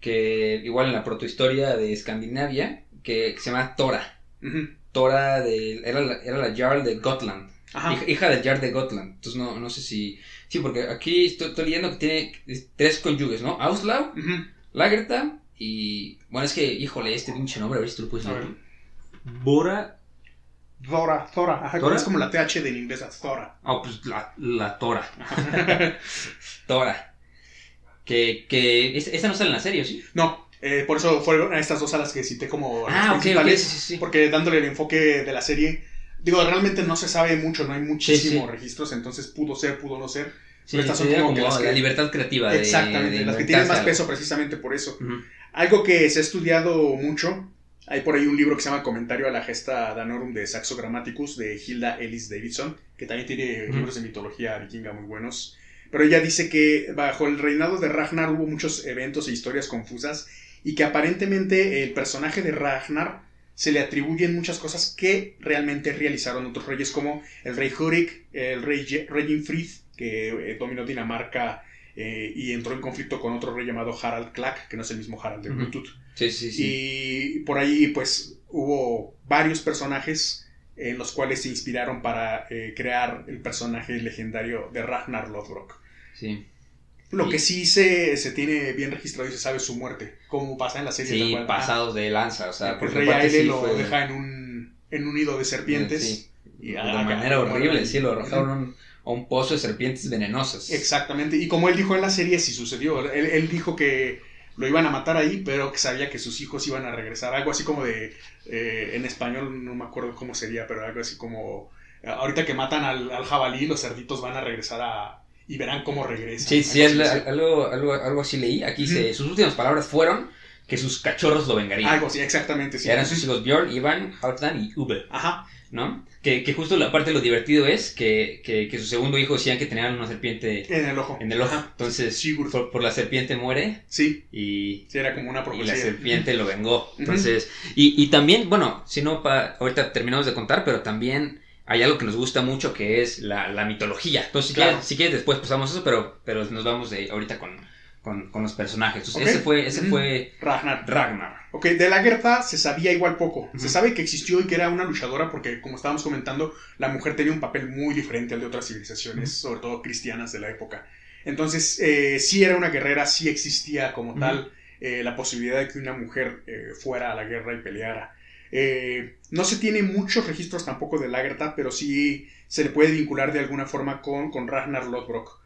que igual en la protohistoria de Escandinavia, que, que se llama Tora. Tora de, era, la, era la Jarl de Gotland.
Ajá.
Hija, del Jarl de Gotland. Entonces no, no sé si... Sí, porque aquí estoy, estoy leyendo que tiene tres conyugues, ¿no?
Ujú.
Lagertha y... Bueno, es que, híjole, este pinche nombre, a ver si tú lo puedes
A
leer. Bora...
Zora, Zora. Ajá,
¿Tora?
Es como la TH de inglesa, Zora.
Ah, pues la, la Tora. Tora. Que, que... es- Esta no sale en la serie, ¿sí?
No, eh, por eso fueron estas dos salas que cité como las
Ah, ok,
principales,
sí, sí, sí.
porque dándole el enfoque de la serie, digo, realmente no se sabe mucho, no hay muchísimos
sí.
registros, entonces pudo ser, pudo no ser.
Sí,
Pero estas son como que las
la
que-
libertad creativa. de-
Exactamente,
de
las que tienen más peso precisamente por eso. Algo que se ha estudiado mucho, hay por ahí un libro que se llama Comentario a la Gesta Danorum de Saxo Grammaticus de Hilda Ellis Davidson, que también tiene libros de mitología vikinga muy buenos. Pero ella dice que bajo el reinado de Ragnar hubo muchos eventos e historias confusas y que aparentemente el personaje de Ragnar se le atribuyen muchas cosas que realmente realizaron otros reyes, como el rey Hurik, el rey Reginfrid, que eh, dominó Dinamarca eh, y entró en conflicto con otro rey llamado Harald Klak, que no es el mismo Harald de. Bluetooth.
Sí, sí, sí.
Y por ahí, pues, hubo varios personajes en los cuales se inspiraron para eh, crear el personaje legendario de Ragnar Lothbrok.
Sí,
Lo que sí se, se tiene bien registrado y se sabe su muerte, como pasa en la serie.
sí
cual.
pasados de lanza, o
Ah,
sea,
el
porque
rey Aile
sí
lo
fue-
deja en un, en un nido de serpientes.
Sí.
Y
de manera horrible, sí, lo arrojaron a un, pozo de serpientes venenosas.
Exactamente. Y como él dijo en la serie, sí sucedió. Él, él dijo que lo iban a matar ahí, pero que sabía que sus hijos iban a regresar. Algo así como de. eh, en español no me acuerdo cómo sería, pero algo así como. eh, Ahorita que matan al, al jabalí, los cerditos van a regresar a. Y verán cómo regresan.
Sí, sí,
Algo
al-
así,
al- algo, algo, algo así leí. Aquí se- sus últimas palabras fueron que sus cachorros lo vengarían.
Algo así, exactamente. Sí.
Eran sus hijos Bjorn, Ivan, Halfdan y Uwe,
Ajá.
¿No? Que, que justo la parte de lo divertido es que, que, que su segundo hijo decían que tenían una serpiente
En el ojo.
en el ojo. Entonces, por, por la serpiente muere
Sí,
y,
sí, era como una
y la serpiente lo vengó. Entonces, y, y también, bueno, si no, pa- ahorita terminamos de contar, pero también hay algo que nos gusta mucho que es la, la mitología. Entonces, si,
Claro.
quieres, si quieres, después pasamos eso, pero, pero nos vamos de ahorita con, con, con los personajes. Entonces, ese fue, ese fue
Ragnar.
Ragnar.
Ok, de la Gertha se sabía igual poco. Se sabe que existió y que era una luchadora porque, como estábamos comentando, la mujer tenía un papel muy diferente al de otras civilizaciones, sobre todo cristianas de la época. Entonces, eh, sí era una guerrera, sí existía como tal eh, la posibilidad de que una mujer eh, fuera a la guerra y peleara. Eh, no se tiene muchos registros tampoco de Lagertha, pero sí se le puede vincular de alguna forma con, con Ragnar Lodbrok.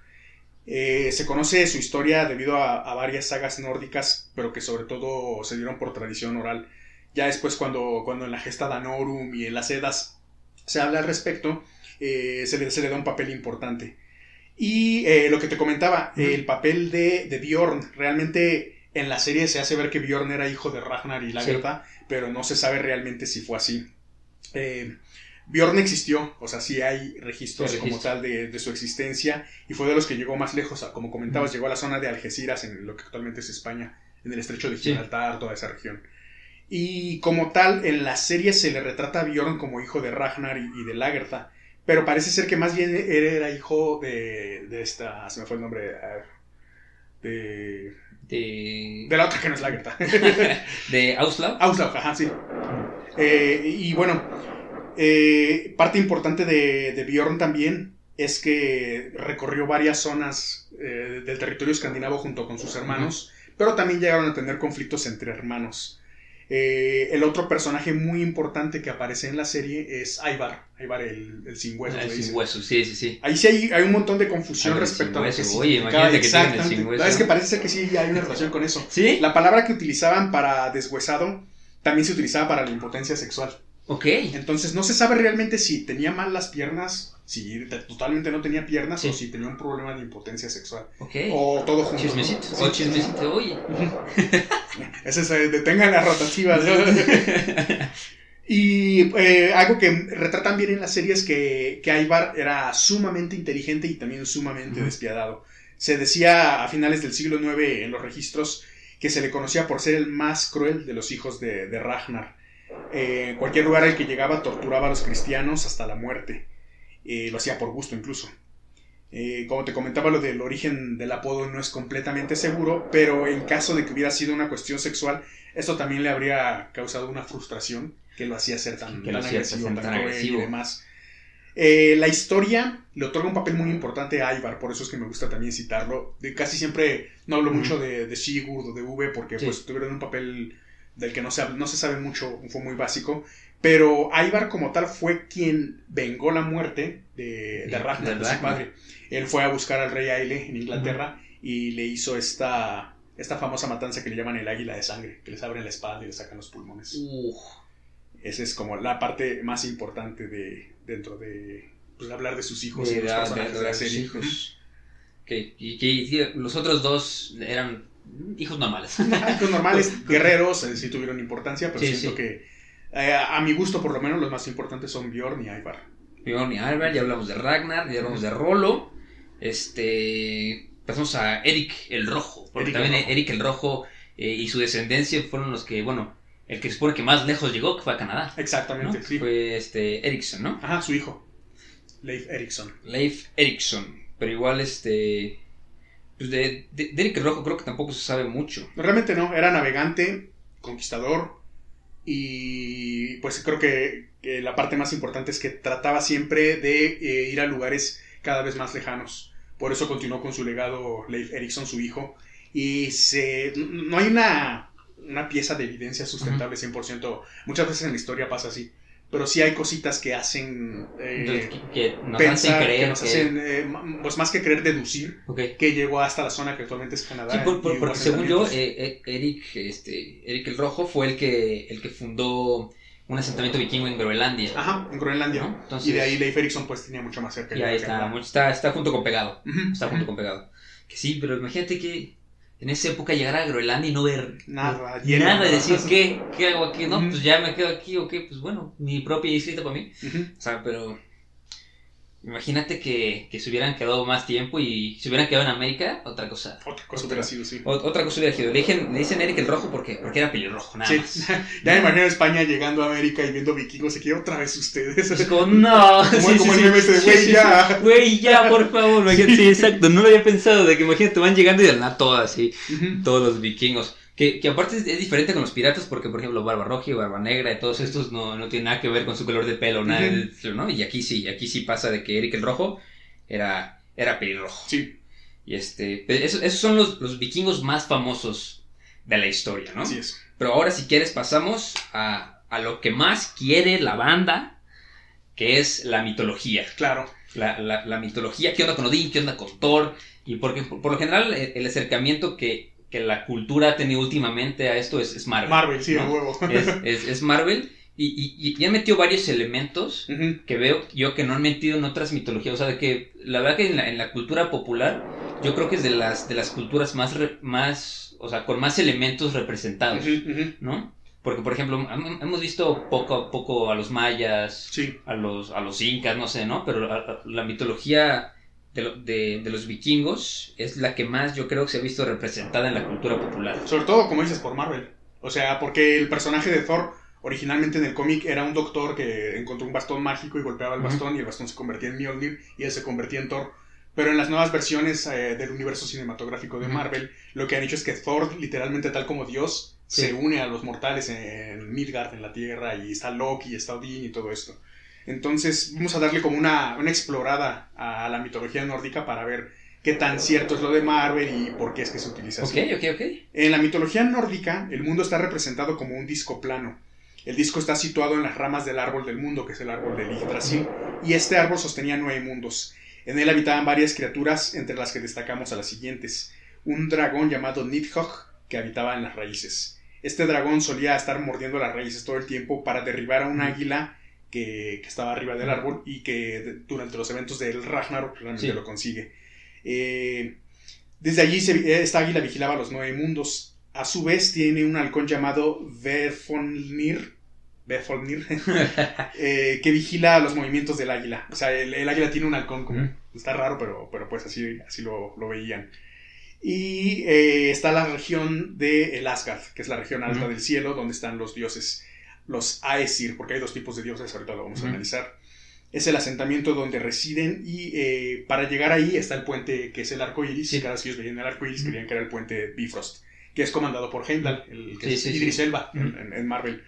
Eh, se conoce su historia debido a, a varias sagas nórdicas, pero que sobre todo se dieron por tradición oral. Ya después, cuando, cuando en la gesta Danorum y en las Edas se habla al respecto, eh, se, le, se le da un papel importante. Y eh, lo que te comentaba, el papel de, de Bjorn, realmente en la serie se hace ver que Bjorn era hijo de Ragnar y Lagertha, pero no se sabe realmente si fue así. Eh, Bjorn existió, o sea, sí hay registros como tal de, de su existencia y fue de los que llegó más lejos, como comentabas, llegó a la zona de Algeciras, en lo que actualmente es España, en el estrecho de
Sí.
Gibraltar, toda esa región. Y como tal, en la serie se le retrata a Bjorn como hijo de Ragnar y, y de Lagertha, pero parece ser que más bien era hijo de, de esta, se me fue el nombre, De,
de
la otra que no es Lagertha.
de Auslav.
Auslav, ajá, sí. Eh, y bueno, eh, parte importante de, de Bjorn también es que recorrió varias zonas eh, del territorio escandinavo junto con sus hermanos, pero también llegaron a tener conflictos entre hermanos. Eh, el otro personaje muy importante que aparece en la serie es Ivar, Ivar el, el sin.
Ah, sin hueso, sí, sí, sí.
Ahí sí hay, hay un montón de confusión
el
respecto a lo que.
Oye, imagínate que tienen el
exactamente.
sin hueso.
No, es que parece ser que sí hay una relación con eso.
¿Sí?
La palabra que utilizaban para deshuesado también se utilizaba para la impotencia sexual.
Ok.
Entonces no se sabe realmente si tenía mal las piernas, si te- totalmente no tenía piernas
Sí.
o si tenía un problema de impotencia sexual.
Ok.
O todo junto.
Chismecito.
Sí.
O chismecito, oye.
Ese es, eh, detengan las rotativas. y eh, algo que retratan bien en la serie es que, que Ivar era sumamente inteligente y también sumamente despiadado. Se decía a finales del siglo IX en los registros que se le conocía por ser el más cruel de los hijos de, de Ragnar. Eh, en cualquier lugar al que llegaba torturaba a los cristianos hasta la muerte. Eh, lo hacía por gusto incluso. Eh, como te comentaba, lo del origen del apodo no es completamente seguro, pero en caso de que hubiera sido una cuestión sexual, esto también le habría causado una frustración que lo hacía ser tan, tan agresivo, tan,
tan agresivo.
y demás. Eh, la historia le otorga un papel muy importante a Ivar, por eso es que me gusta también citarlo. De, casi siempre no hablo mucho de, de Sigurd o de V porque
Sí.
pues tuvieron un papel del que no se, no se sabe mucho, fue muy básico. Pero Ivar como tal fue quien vengó la muerte de, de Ragnar,
de
de su padre. Él fue a buscar al rey Aile en Inglaterra y le hizo esta, esta famosa matanza que le llaman el águila de sangre, que les abren la espalda y les sacan los pulmones.
Uf.
Esa es como la parte más importante de dentro de pues, hablar de sus hijos y
De
los personajes
de-
la serie.
hijos. Que, y que los otros dos eran hijos normales.
Hijos normales, guerreros, eh, sí tuvieron importancia, pero
Sí,
siento
sí.
que eh, a mi gusto por lo menos los más importantes son Bjorn y Ivar.
Bjorn y Albert, ya hablamos de Ragnar, ya hablamos de Rolo. Este. Pasamos a Eric el Rojo. Porque
Eric el
también
Rojo.
Eric el Rojo eh, y su descendencia fueron los que, bueno, el que supone que más lejos llegó, que fue a Canadá. ¿no?
Exactamente, sí.
Fue este Ericsson, ¿no?
Ajá, su hijo. Leif Erikson.
Leif Erikson. Pero igual, este. Pues de, de, el Rojo creo que tampoco se sabe mucho.
Realmente no, era navegante, conquistador y pues creo que, que la parte más importante es que trataba siempre de eh, ir a lugares cada vez más lejanos. Por eso continuó con su legado Leif Erikson, su hijo. Y se, no hay una, una pieza de evidencia sustentable 100%. Muchas veces en la historia pasa así. Pero sí hay cositas que hacen eh,
que, que nos
pensar,
hacen creer
que nos hacen, eh, pues más que creer, deducir
Ok.
que llegó hasta la zona que actualmente es Canadá.
Sí, por- por- porque según yo, eh, eh, Eric, este, Eric el Rojo fue el que, el que fundó un asentamiento vikingo en Groenlandia.
Ajá, en Groenlandia.
¿No? Entonces-
y de ahí Leif Erikson pues tenía mucho más cerca.
Y ahí está, está, está junto con pegado.
Ujú,
Está junto
ujú.
con pegado. Que sí, pero imagínate que en esa época llegar a Groenlandia y no ver
Nada,
y
nada.
decir, ¿qué? ¿Qué hago aquí? No, pues ya me quedo aquí, o qué, pues bueno, mi propia islita para mí. O sea, pero imagínate que, que se hubieran quedado más tiempo y se hubieran quedado en América, otra cosa.
Otra cosa hubiera sido, sí.
O- otra cosa hubiera sido. Le, dicen- le dicen Eric el Rojo porque, porque era pelirrojo, nada
Sí.
más.
ya me imagino España llegando a América y viendo vikingos y que otra vez ustedes.
Es como, no.
Como- como el meme este de, "Güey, ya".
Güey, ya, por favor. Sí, exacto. No lo había pensado. De que imagínate, van llegando y de la nada todas así. Todos los vikingos. Que, que aparte es, es diferente con los piratas porque, por ejemplo, Barba Roja y Barba Negra y todos estos no, no tienen nada que ver con su color de pelo, nada ¿no? Y aquí sí, aquí sí pasa de que Eric el Rojo era, era pelirrojo.
Sí,
Y este, pero esos, esos son los, los vikingos más famosos de la historia, ¿no?
así es.
Pero ahora, si quieres, pasamos a, a lo que más quiere la banda, que es la mitología.
Claro.
La, la- la mitología, qué onda con Odín, qué onda con Thor. Y porque por, por lo general, el, el acercamiento que, que la cultura ha tenido últimamente a esto es, es Marvel.
Marvel, sí,
¿no?
a huevo.
Es, es- es Marvel. Y, y, y han metido varios elementos que veo yo que no han metido en otras mitologías. O sea, de que la verdad que en la, en la cultura popular, yo creo que es de las, de las culturas más, re- más, o sea, con más elementos representados. ¿no? Porque, por ejemplo, hem- hemos visto poco a poco a los mayas,
Sí,
a los, a los incas, no sé, ¿no? Pero a- a- la mitología de, lo- de- de los vikingos es la que más yo creo que se ha visto representada en la cultura popular.
sobre todo, como dices, por Marvel. O sea, porque el personaje de Thor, originalmente en el cómic, era un doctor que encontró un bastón mágico y golpeaba el bastón y el bastón se convertía en Mjolnir y él se convertía en Thor. Pero en las nuevas versiones eh, del universo cinematográfico de. Marvel, lo que han hecho es que Thor, literalmente tal como Dios,
Sí.
se une a los mortales en Midgard, en la Tierra, y está Loki, está Odín y todo esto. Entonces, vamos a darle como una, una explorada a la mitología nórdica para ver qué tan cierto es lo de Marvel y por qué es que se utiliza
Ok,
así.
ok, ok.
En la mitología nórdica, el mundo está representado como un disco plano. El disco está situado en las ramas del árbol del mundo, que es el árbol del Yggdrasil, y este árbol sostenía nueve mundos. En él habitaban varias criaturas, entre las que destacamos a las siguientes. Un dragón llamado Nidhogg, que habitaba en las raíces. Este dragón solía estar mordiendo las raíces todo el tiempo para derribar a un águila que, que estaba arriba del árbol y que de- durante los eventos del Ragnarok realmente
Sí.
lo consigue. Eh, desde allí se- esta águila vigilaba los nueve mundos. A su vez tiene un halcón llamado Verfonir, Verfonir eh, que vigila los movimientos del águila. O sea, el, el águila tiene un halcón como... Está raro, pero, pero pues así, así lo, lo veían. Y eh, está la región de el Asgard, que es la región alta del cielo, donde están los dioses, los Aesir, porque hay dos tipos de dioses, ahorita lo vamos a analizar. Es el asentamiento donde residen y eh, para llegar ahí está el puente que es el arco iris.
Sí.
Cada vez que ellos veían el arco iris creían que era el puente Bifrost, que es comandado por Heimdall, el que
Sí,
es
sí.
Idris Elba en-
Ujú.
en- en Marvel.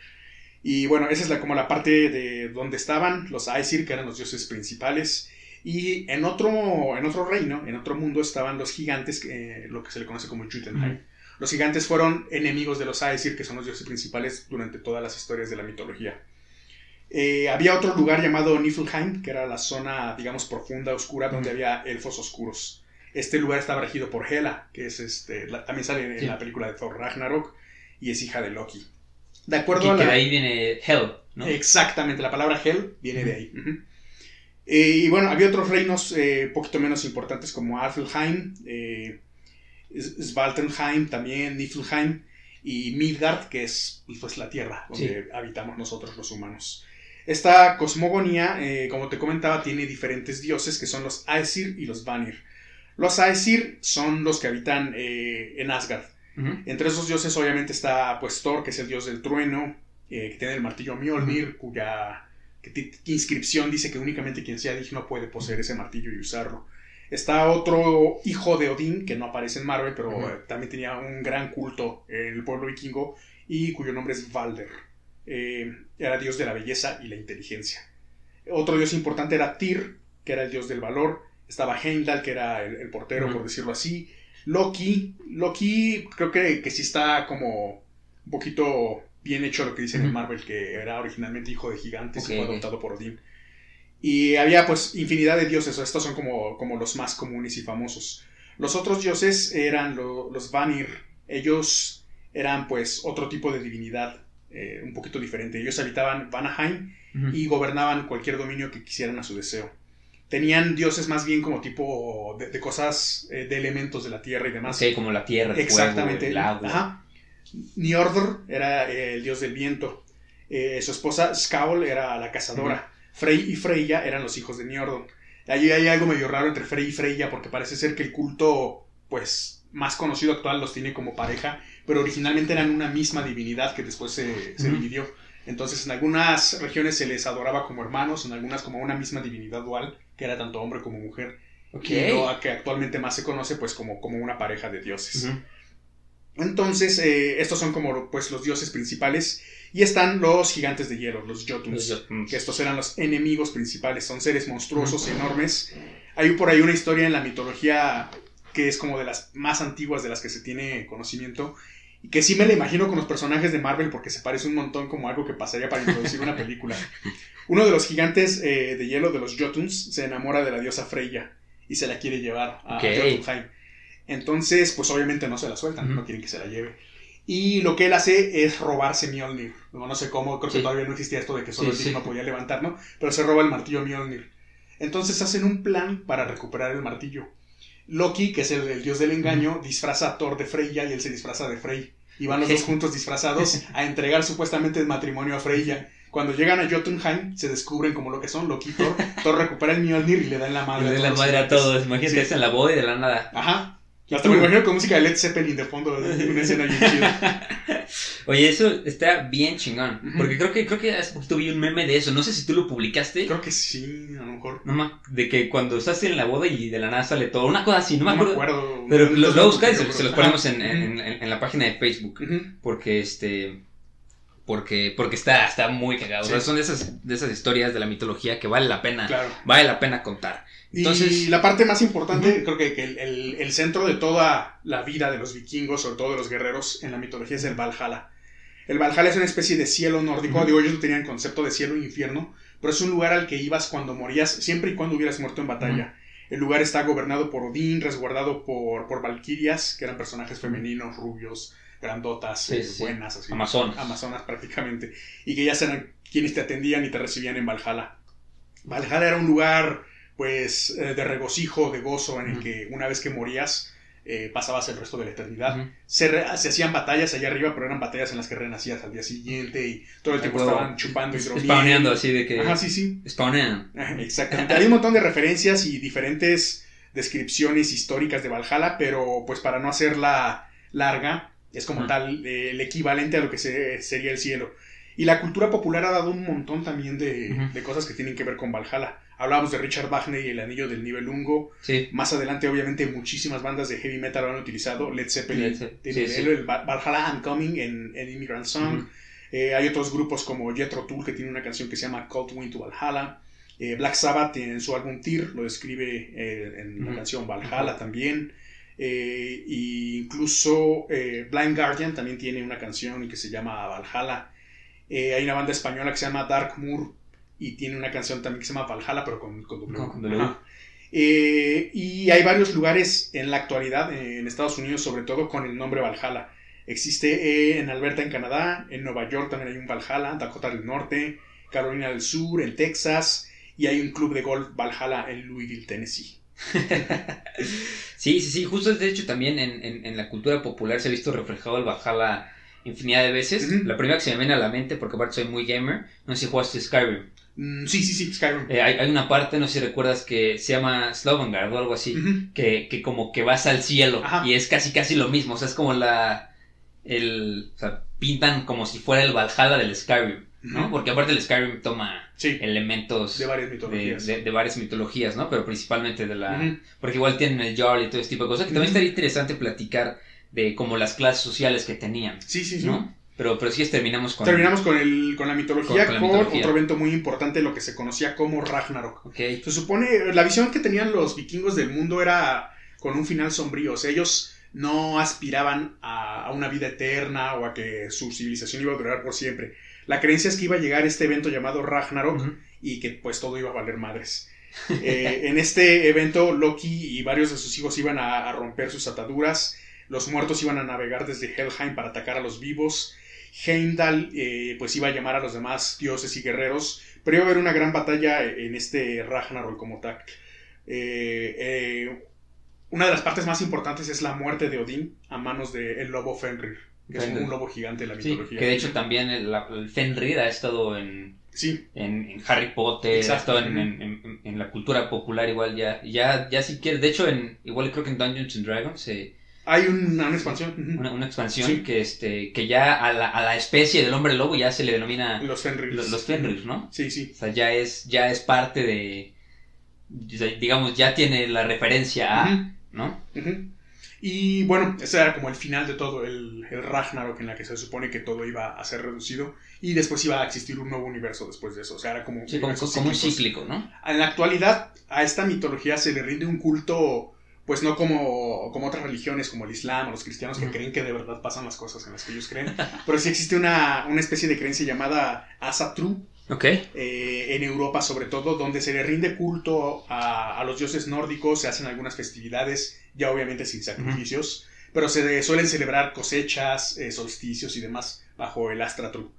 Y bueno, esa es la, como la parte de donde estaban los Aesir, que eran los dioses principales. Y en otro, en otro reino, en otro mundo, estaban los gigantes, eh, lo que se le conoce como Jotunheim. Los gigantes fueron enemigos de los Aesir, que son los dioses principales durante todas las historias de la mitología. Eh, había otro lugar llamado Niflheim, que era la zona, digamos, profunda, oscura, donde había elfos oscuros. Este lugar estaba regido por Hela, que es este, la- también sale en,
Sí.
la película de Thor Ragnarok, y es hija de Loki. De
Que,
acuerdo a
que de ahí viene Hell, ¿no?
Exactamente, la palabra Hel viene de ahí. Eh, y bueno, había otros reinos eh, poquito menos importantes como Alfheim, eh, Svaltenheim, también Niflheim y Midgard, que es pues, la tierra donde habitamos nosotros los humanos. Esta cosmogonía, eh, como te comentaba, tiene diferentes dioses que son los Aesir y los Vanir. Los Aesir son los que habitan eh, en Asgard. Entre esos dioses obviamente está pues Thor, que es el dios del trueno, eh, que tiene el martillo Mjolnir, cuya que inscripción dice que únicamente quien sea digno puede poseer ese martillo y usarlo. Está otro hijo de Odín, que no aparece en Marvel, pero también tenía un gran culto en el pueblo vikingo, y cuyo nombre es Valder. Eh, era dios de la belleza y la inteligencia. Otro dios importante era Tyr, que era el dios del valor. Estaba Heimdall, que era el, el portero, por decirlo así. Loki, Loki creo que, que sí está como un poquito bien hecho lo que dicen en. Marvel, que era originalmente hijo de gigantes y fue adoptado por Odín. Y había pues infinidad de dioses, estos son como, como los más comunes y famosos. Los otros dioses eran lo- los Vanir, ellos eran pues otro tipo de divinidad, eh, un poquito diferente. Ellos habitaban Vanaheim y gobernaban cualquier dominio que quisieran a su deseo. Tenían dioses más bien como tipo de, de cosas, eh, de elementos de la tierra y demás.
Ok, como la tierra, el
Exactamente.
fuego, el agua.
Ajá. Njordr era eh, el dios del viento. Su esposa Skaul era la cazadora. Frey y Freya eran los hijos de Njordr. Ahí hay algo medio raro entre Frey y Freya porque parece ser que el culto, pues, más conocido actual los tiene como pareja, pero originalmente eran una misma divinidad que después se, dividió. Entonces, en algunas regiones se les adoraba como hermanos, en algunas como una misma divinidad dual, que era tanto hombre como mujer.
Ok.
Y lo que actualmente más se conoce, pues, como, como una pareja de dioses. Entonces, eh, estos son como pues los dioses principales. Y están los gigantes de hielo, los Jotuns.
Los Jotuns.
Que estos eran los enemigos principales. Son seres monstruosos, enormes. Hay por ahí una historia en la mitología que es como de las más antiguas de las que se tiene conocimiento. Y que sí me la imagino con los personajes de Marvel porque se parece un montón como algo que pasaría para introducir una película. Uno de los gigantes eh, de hielo de los Jotuns se enamora de la diosa Freya y se la quiere llevar a
Ok.
Jotunheim. Entonces, pues obviamente no se la sueltan, no quieren que se la lleve. Y lo que él hace es robarse Mjolnir. No, no sé cómo, creo que
Sí.
todavía no existía esto de que solo
Sí,
el
sí.
digno podía levantar, ¿no? Pero se roba el martillo Mjolnir. Entonces hacen un plan para recuperar el martillo. Loki, que es el, el dios del engaño, disfraza a Thor de Freya y él se disfraza de Frey. Y van los dos juntos disfrazados a entregar supuestamente el matrimonio a Freya. Cuando llegan a Jotunheim, se descubren como lo que son Loki y Thor. Thor recupera el Mjolnir y le dan la
Y
madre
le
a
den la madre a todos. Imagínate,
Sí.
es en la boda y de la nada.
Ajá. Hasta me imagino con música de Led Zeppelin de fondo, una escena bien chida.
Oye, eso está bien chingón. Porque creo que, creo que hace poquito vi un meme de eso. No sé si tú lo publicaste.
Creo que sí, a lo mejor.
No de que cuando estás en la boda y de la nada sale todo. Una cosa así, no me acuerdo.
acuerdo.
Pero
No,
los buscar y se, se los ponemos en, en- en- en la página de Facebook. Porque este. Porque, porque está, está muy cagado.
Sí.
O sea, son de esas, de esas historias de la mitología que vale la pena.
Claro.
Vale la pena contar. Entonces.
y la parte más importante, creo que, que el, el- el centro de toda la vida de los vikingos, sobre todo de los guerreros en la mitología, es el Valhalla. El Valhalla es una especie de cielo nórdico.
Ujú.
Digo, ellos no tenían concepto de cielo e infierno, pero es un lugar al que ibas cuando morías, siempre y cuando hubieras muerto en batalla. El lugar está gobernado por Odín, resguardado por, por valquirias, que eran personajes femeninos, rubios, grandotas,
Sí,
eh,
sí,
buenas, así.
Amazonas.
Amazonas prácticamente. Y que ya eran quienes te atendían y te recibían en Valhalla. Valhalla era un lugar, pues, eh, de regocijo, de gozo, en el que una vez que morías, eh, pasabas el resto de la eternidad. Se, re- se hacían batallas allá arriba, pero eran batallas en las que renacías al día siguiente y todo el tiempo estaban chupando hidromiel.
Spawneando así de que.
Ajá, sí, sí.
Spawnean.
Exactamente. Hay un montón de referencias y diferentes descripciones históricas de Valhalla, pero pues para no hacerla larga, es como tal eh, el equivalente a lo que se- sería el cielo. Y la cultura popular ha dado un montón también de, de cosas que tienen que ver con Valhalla. Hablábamos de Richard Wagner y el anillo del Nibelungo.
Sí.
Más adelante, obviamente, muchísimas bandas de heavy metal lo han utilizado. Led Zeppelin
sí,
el,
sí.
el Va- Valhalla I'm Coming en, en Immigrant Song. Eh, hay otros grupos como Jethro Tull que tiene una canción que se llama Cold Wind to Valhalla. Eh, Black Sabbath en su álbum Tear lo describe eh, en la
Ujú.
canción Valhalla también. Y incluso eh, Blind Guardian también tiene una canción que se llama Valhalla. Eh, hay una banda española que se llama Dark Moor y tiene una canción también que se llama Valhalla, pero con, con W.
Con.
Eh, y hay varios lugares en la actualidad, en Estados Unidos sobre todo, con el nombre Valhalla. Existe eh, en Alberta, en Canadá, en Nueva York también hay un Valhalla, Dakota del Norte, Carolina del Sur, en Texas, y hay un club de golf Valhalla en Louisville, Tennessee.
Sí, sí, sí. Justo de hecho también en, en- en la cultura popular se ha visto reflejado el Valhalla infinidad de veces. La primera que se me viene a la mente, porque aparte soy muy gamer, no sé si jugaste Skyrim.
Mm, sí, sí, sí, Skyrim.
Eh, hay, hay una parte, no sé si recuerdas, que se llama Slavengard o algo así, que, que como que vas al cielo
Ajá.
y es casi casi lo mismo, o sea, es como la... El, o sea, pintan como si fuera el Valhalla del Skyrim, ¿no? Porque aparte el Skyrim toma
Sí.
elementos
De varias mitologías.
de- de varias mitologías, ¿no? Pero principalmente de la... Porque igual tienen el Jarl y todo ese tipo de cosas, que también estaría interesante platicar de como las clases sociales que tenían,
Sí, sí, sí.
¿no? Pero, pero sí es terminamos con...
Terminamos con, el, con la mitología,
Con-
con,
con la mitología.
otro evento muy importante, lo que se conocía como Ragnarok.
Ok.
Se supone, la visión que tenían los vikingos del mundo era con un final sombrío. O sea, ellos no aspiraban a, a una vida eterna o a que su civilización iba a durar por siempre. La creencia es que iba a llegar este evento llamado Ragnarok y que pues todo iba a valer madres. Eh, en este evento, Loki y varios de sus hijos iban a, a romper sus ataduras. Los muertos iban a navegar desde Helheim para atacar a los vivos. Heimdall eh, pues iba a llamar a los demás dioses y guerreros, pero iba a haber una gran batalla en este Ragnarok como tal. Eh, eh, una de las partes más importantes es la muerte de Odín a manos del lobo Fenrir, que es un lobo gigante de la
Sí,
mitología.
que de hecho también el, el Fenrir ha estado en,
Sí,
en, en Harry Potter,
Exacto.
ha estado en, en- en- en la cultura popular igual ya, ya, ya si quieres, de hecho en, igual creo que en Dungeons and Dragons eh,
hay una, una expansión.
una, una expansión
Sí.
que este, que ya a la, a la especie del hombre lobo ya se le denomina
Los Fenrir.
los, los ¿no?
Sí, sí.
O sea, ya es, ya es parte de, digamos, ya tiene la referencia a. ¿no?
Y bueno, ese era como el final de todo, el, el Ragnarok en la que se supone que todo iba a ser reducido y después iba a existir un nuevo universo después de eso. O sea, era como,
Sí, como, como un cíclico, ¿no?
En la actualidad, a esta mitología se le rinde un culto, pues no como, como otras religiones, como el Islam o los cristianos que creen que de verdad pasan las cosas en las que ellos creen, pero sí existe una, una especie de creencia llamada Asatru,
Ok.
eh, en Europa sobre todo, donde se le rinde culto a, a los dioses nórdicos, se hacen algunas festividades, ya obviamente sin sacrificios, pero se suelen celebrar cosechas, eh, solsticios y demás bajo el Astratru.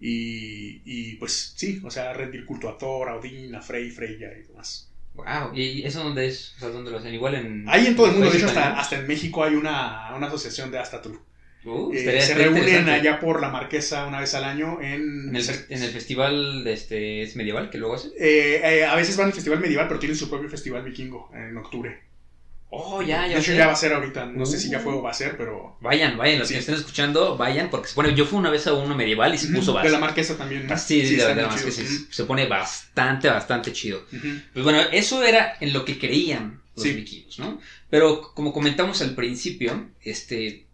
Y, y, pues sí, o sea, rendir culto a Thor, a Odín, a Frey, Freya y demás.
Wow. ¿Y eso dónde es? O sea, ¿dónde lo hacen? Igual en...
Ahí en todo el mundo, de hecho hasta, hasta en México hay una, una asociación de Astratru.
Uh,
Eh, se reúnen allá por la Marquesa una vez al año en...
En el, fe- en el festival de este, es medieval que luego hacen.
Eh, eh, a veces van al festival medieval, pero tienen su propio festival vikingo en octubre.
Oh, ya, ya.
de hecho, ya va a ser ahorita. No sé si ya
Uh.
fue o va a ser, pero.
Vayan, vayan, los
Sí.
que estén escuchando, vayan, porque bueno, yo fui una vez a uno medieval y se puso
de la
bastante.
marquesa también. ¿no?
Sí, sí, de más que
chido.
se, se pone bastante, bastante chido. Pues bueno, eso era en lo que creían los
Sí.
vikingos, ¿no? Pero como comentamos al principio, este,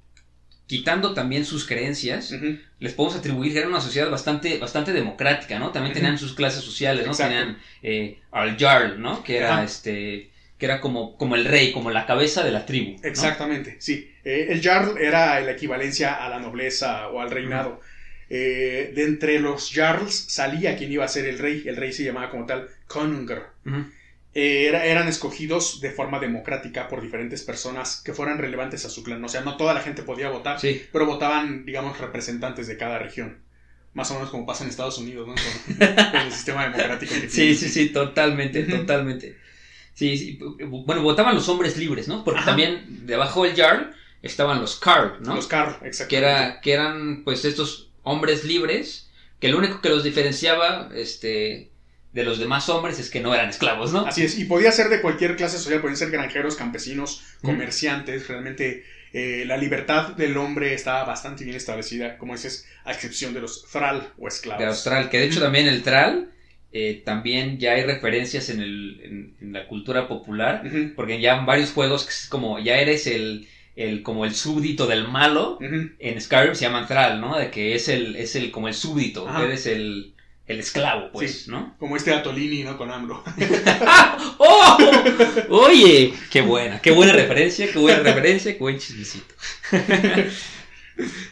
quitando también sus creencias, les podemos atribuir que era una sociedad bastante, bastante democrática, ¿no? También tenían sus clases sociales, ¿no?
Exacto.
Tenían eh, al Jarl, ¿no? Que era
Ajá.
este, que era como, como el rey, como la cabeza de la tribu. ¿no?
Exactamente, sí. Eh, el Jarl era la equivalencia a la nobleza o al reinado. Eh, de entre los Jarls salía quien iba a ser el rey. El rey se llamaba como tal Konungur. Eh, era- eran escogidos de forma democrática por diferentes personas que fueran relevantes a su clan. O sea, no toda la gente podía votar,
Sí.
pero votaban, digamos, representantes de cada región. Más o menos como pasa en Estados Unidos, ¿no? Con, con el sistema democrático que
Sí,
tienen.
sí, sí, totalmente, totalmente. Sí, sí, bueno, votaban los hombres libres, ¿no? Porque
Ajá.
también debajo del Jarl estaban los Karl, ¿no?
Los carros, exacto.
que, era, que eran pues estos hombres libres, que lo único que los diferenciaba este, de los demás hombres es que no eran esclavos, ¿no?
Así es, y podía ser de cualquier clase social, podían ser granjeros, campesinos, comerciantes, realmente eh, la libertad del hombre estaba bastante bien establecida, como dices, a excepción de los thrall o esclavos.
de Austral, que de hecho también el Tral, eh, también ya hay referencias en, el, en, en la cultura popular, porque ya en varios juegos como ya eres el, el como el súbdito del malo, en Skyrim se llaman Thrall, ¿no? De que es el, es el como el súbdito, eres el, el esclavo, pues,
Sí.
¿no?
Como este Atolini, ¿no? Con AMLO.
¡Oh! Oye, qué buena, qué buena referencia, qué buena referencia, qué buen chismecito.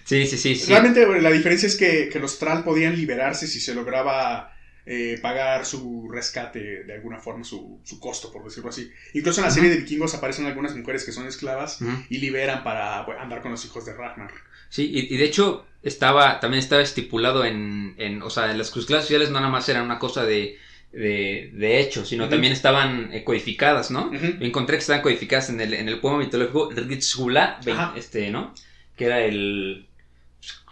Sí, sí, sí, sí.
Realmente la diferencia es que, que los thrall podían liberarse si se lograba eh, pagar su rescate de alguna forma, su, su costo, por decirlo así. Incluso en la serie de vikingos aparecen algunas mujeres que son esclavas y liberan para pues, andar con los hijos de Ragnar.
Sí, y, y de hecho estaba, también estaba estipulado en, en o sea, en las clases sociales no nada más era una cosa de, de, de hecho, sino también estaban eh, codificadas, ¿no? Encontré que estaban codificadas en el, en el poema mitológico Ritsgula,
Ajá.
este, ¿no? Que era el...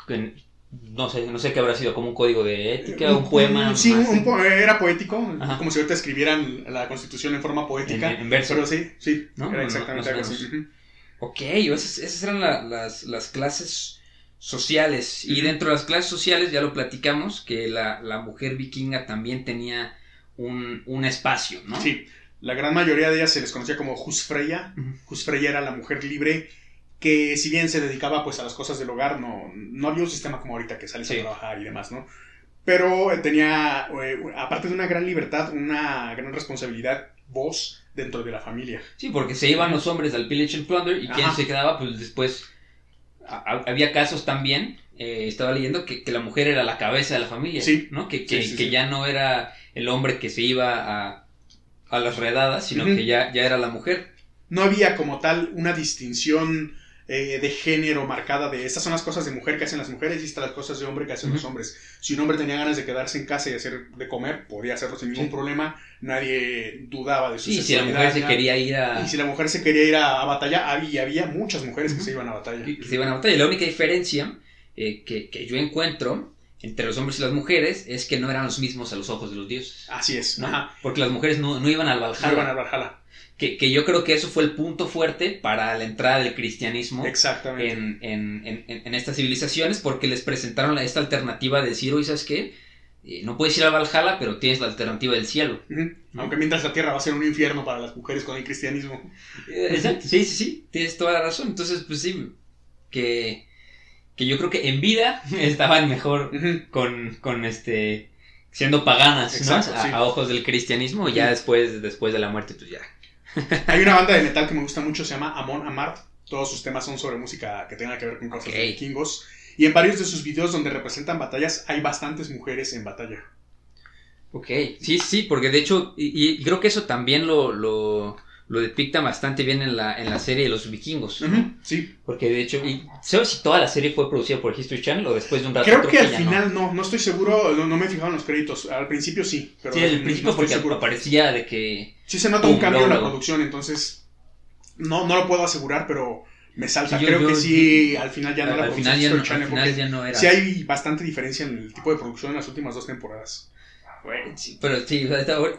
en- no sé, no sé qué habrá sido, como un código de ética, un, poema.
Sí,
más,
un po- era poético,
Ajá.
como si ahorita escribieran la constitución en forma poética.
En- en verso.
Pero sí, sí,
¿No?
era
No,
exactamente algo así.
Ok, esas, esas eran la- las, las clases sociales. Y dentro de las clases sociales, ya lo platicamos, que la, la mujer vikinga también tenía un, un espacio, ¿no?
Sí, la gran mayoría de ellas se les conocía como Husfreya.
Ujú.
Husfreya era la mujer libre que si bien se dedicaba pues a las cosas del hogar, no, no había un sistema como ahorita que sales
Sí.
a trabajar y demás, ¿no? Pero eh, tenía, eh, aparte de una gran libertad, una gran responsabilidad, voz dentro de la familia.
Sí, porque se iban los hombres al Pillage and Plunder y quien se quedaba, pues después. a- había casos también, eh, estaba leyendo, que, que la mujer era la cabeza de la familia.
Sí.
¿no? Que, que,
Sí,
que ya no era el hombre que se iba a, a las redadas, sino que ya, ya era la mujer.
No había como tal una distinción eh, de género marcada de estas son las cosas de mujer que hacen las mujeres y estas las cosas de hombre que hacen los hombres. Si un hombre tenía ganas de quedarse en casa y hacer de comer, podía hacerlo sin ningún
Sí.
problema. Nadie dudaba de su
Sí, si la mujer se quería ir a.
Y si la mujer se quería ir a, a batalla, había, había muchas mujeres que se iban a batalla.
que se iban a batalla. La única diferencia eh, que, que yo encuentro entre los hombres y las mujeres es que no eran los mismos a los ojos de los dioses.
Así es.
Porque las mujeres no, no iban al
No
Valhalla.
iban a Valhalla.
Que, que yo creo que eso fue el punto fuerte para la entrada del cristianismo
Exactamente.
en, en- en- estas civilizaciones porque les presentaron esta alternativa de decir, oye, ¿sabes qué? Eh, no puedes ir al Valhalla, pero tienes la alternativa del cielo.
Aunque mientras la tierra va a ser un infierno para las mujeres con el cristianismo.
Eh, Exacto, sí, sí, sí, tienes toda la razón. Entonces, pues sí, que, que yo creo que en vida estaban mejor con, con este siendo paganas, a,
sí.
a ojos del cristianismo, y ya después, después de la muerte, pues ya.
Hay una banda de metal que me gusta mucho, se llama Amon Amart. Todos sus temas son sobre música que tenga que ver con cosas de vikingos. Y en varios de sus videos donde representan batallas, hay bastantes mujeres en batalla.
Ok, sí, sí, porque de hecho, y, y creo que eso también lo, lo, lo depicta bastante bien en la, en la serie de los vikingos. ¿no?
Sí.
Porque de hecho, y, ¿sabes si toda la serie fue producida por History Channel o después de un rato?
Creo que al final no. no, estoy seguro, no, no me he fijado en los créditos. Al principio sí, pero
Sí,
no
principio
estoy
porque
seguro.
aparecía de que...
Sí se nota un cambio en la producción, entonces no, no lo puedo asegurar, pero me salta.
Sí, yo-
Creo
yo-
que sí, al final ya no la
al
producción
final ya no,
Channel,
al final ya no era...
Sí hay bastante diferencia en el tipo de producción en las últimas dos temporadas.
Bueno, sí, pero sí,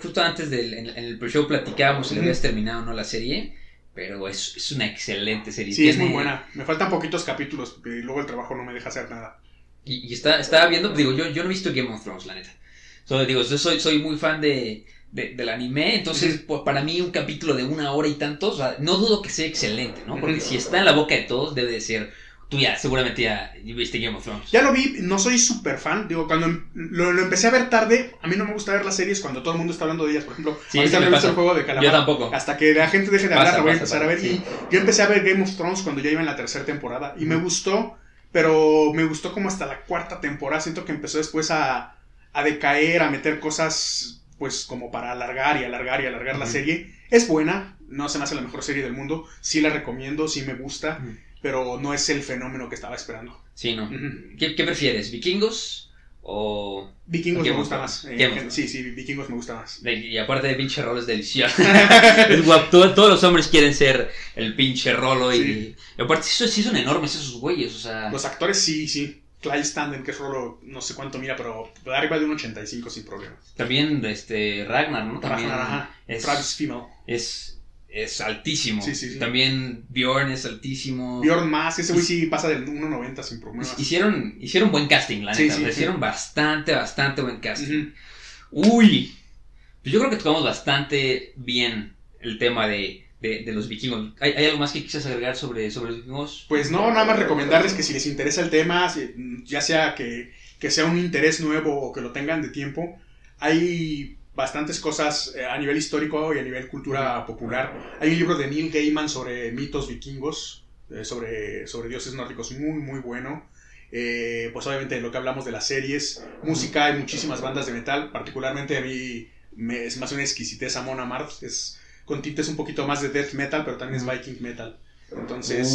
justo antes del en, en el pre-show platicábamos si le habías terminado o no la serie, pero es, es una excelente serie.
Sí, es muy buena. Me faltan poquitos capítulos porque luego el trabajo no me deja hacer nada.
Y, y está, estaba viendo, digo, yo, yo no he visto Game of Thrones, la neta. Solo digo, yo soy, soy muy fan de, de- del anime, entonces para mí un capítulo de una hora y tantos, o sea, no dudo que sea excelente, ¿no? Porque si está en la boca de todos, debe de ser, tú ya, seguramente ya viste Game of Thrones.
Ya lo vi, no soy súper fan. Digo, cuando lo, lo empecé a ver tarde, a mí no me gusta ver las series cuando todo el mundo está hablando de ellas. Por ejemplo,
Sí,
ahorita no
me
he visto
pasa.
el juego de calamar.
Yo tampoco.
Hasta que la gente deje de
Pasa,
hablar, lo voy a
pasa,
empezar a ver.
pasa,
Y yo empecé a ver Game of Thrones cuando ya iba en la tercera temporada. Y me gustó, pero me gustó como hasta la cuarta temporada. Siento que empezó después a, a decaer, a meter cosas, pues como para alargar y alargar y alargar la serie. Es buena, no se me hace la mejor serie del mundo. Sí la recomiendo, sí me gusta,
Ujú.
Pero no es el fenómeno que estaba esperando.
Sí, ¿no? ¿Qué, qué prefieres, vikingos o...?
Vikingos me gusta más. Eh, sí, sí, Vikingos me gusta más.
y aparte de pinche rolo es delicioso. es guapo. Todo- todos los hombres quieren ser el pinche rolo y,
Sí.
y aparte sí, son- sí son enormes esos güeyes, o sea...
Los actores sí, sí. Clive Standen, que es rolo, no sé cuánto mira, pero arriba de un 85 sin problema.
También este Ragnar, ¿no? También
Ragnar, ajá.
es,
Travis Fimmel.
es, es altísimo.
Sí, sí, sí.
También Bjorn es altísimo.
Bjorn más, ese güey sí pasa del 1.90 sin problemas.
Hicieron, hicieron buen casting, la neta. hicieron bastante, bastante buen casting. Uy, pues yo creo que tocamos bastante bien el tema de, de, de los vikingos. ¿Hay, hay algo más que quisieras agregar sobre, sobre los vikingos?
Pues no, nada más recomendarles que si les interesa el tema, ya sea que, que sea un interés nuevo o que lo tengan de tiempo, hay bastantes cosas eh, a nivel histórico y a nivel cultura popular. Hay un libro de Neil Gaiman sobre mitos vikingos, eh, sobre, sobre dioses nórdicos, muy, muy bueno. Eh, pues obviamente lo que hablamos de las series, música, hay muchísimas bandas de metal, particularmente a mí me, es más una exquisitez Amon Amarth, es con tintes un poquito más de death metal, pero también es viking metal. Entonces,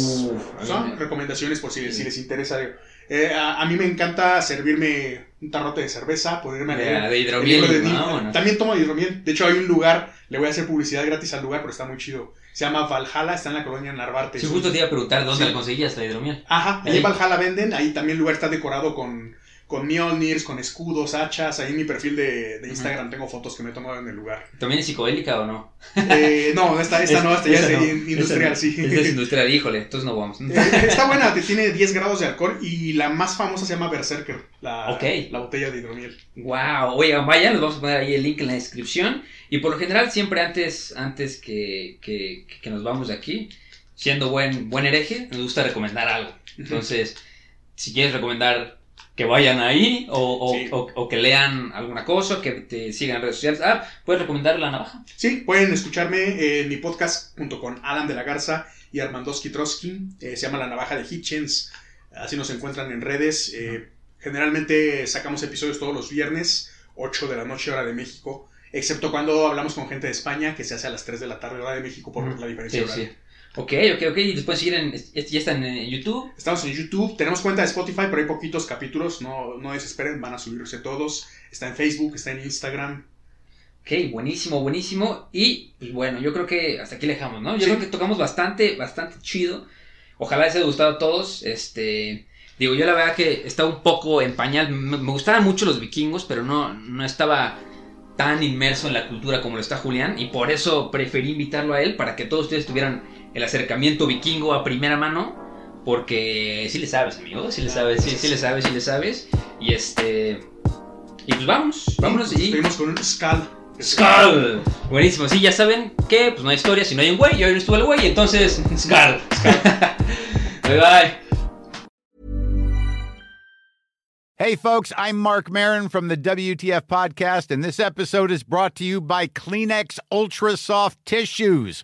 son recomendaciones por si, si les interesa. Eh, a, a mí me encanta servirme un tarrote de cerveza, ponerme a
De-
leer.
de
el
hidromiel,
libro de. También tomo hidromiel. De hecho, hay un lugar, le voy a hacer publicidad gratis al lugar, pero está muy chido. Se llama Valhalla, está en la colonia Narvarte. Es
justo te iba a preguntar dónde
Sí.
la conseguías, la hidromiel.
Ajá, Ahí. en Valhalla venden, ahí también el lugar está decorado con, con Mjolnirs, con escudos, hachas, ahí en mi perfil de, de Instagram tengo fotos que me he tomado en el lugar.
¿También es psicodélica o no?
Eh, no, esta, esta no, esta ya es
no,
industrial,
esa
sí.
Esa es industrial, híjole, entonces no vamos.
Eh, Está buena, tiene 10 grados de alcohol y la más famosa se llama Berserker, la,
Ok.
la botella de hidromiel.
Wow, oigan, vayan, les vamos a poner ahí el link en la descripción. Y por lo general, siempre antes, antes que, que, que nos vamos de aquí, siendo buen, buen hereje, nos gusta recomendar algo. Entonces, si quieres recomendar que vayan ahí o, o-
Sí.
o- o que lean alguna cosa, que te sigan en redes sociales, ah, puedes recomendar la navaja.
Sí, pueden escucharme en mi podcast junto con Alan de la Garza y Armandoski Trotsky. Eh, se llama La Navaja de Hitchens. Así nos encuentran en redes. Eh, generalmente sacamos episodios todos los viernes, 8 de la noche, hora de México. Excepto cuando hablamos con gente de España, que se hace a las 3 de la tarde, hora de México, por la diferencia
Sí,
horaria.
sí. Ok, ok, ok. Y después seguir en. Ya están en YouTube.
Estamos en YouTube, tenemos cuenta de Spotify, pero hay poquitos capítulos, no, no desesperen, van a subirse todos. Está en Facebook, está en Instagram.
Ok, buenísimo, buenísimo. Y pues bueno, yo creo que hasta aquí le dejamos, ¿no? Yo
Sí.
creo que tocamos bastante, bastante chido. Ojalá les haya gustado a todos. Este. Digo, yo la verdad que estaba un poco en pañal. Me, me gustaban mucho los vikingos, pero no, no estaba tan inmerso en la cultura como lo está Julián. Y por eso preferí invitarlo a él para que todos ustedes tuvieran el acercamiento vikingo a primera mano. Porque sí le sabes, amigo. Sí le sabes, sí, sí le sabes, sí le sabes. Y este. Y pues vamos, vámonos y.
Estuvimos con un Skull.
Skull. Buenísimo. Sí, ya saben que pues no hay historia si no hay un güey. Y hoy no estuvo el güey, entonces Skull. bye bye.
Hey, folks, I'm Mark Marin from the WTF Podcast, and this episode is brought to you by Kleenex Ultra Soft Tissues,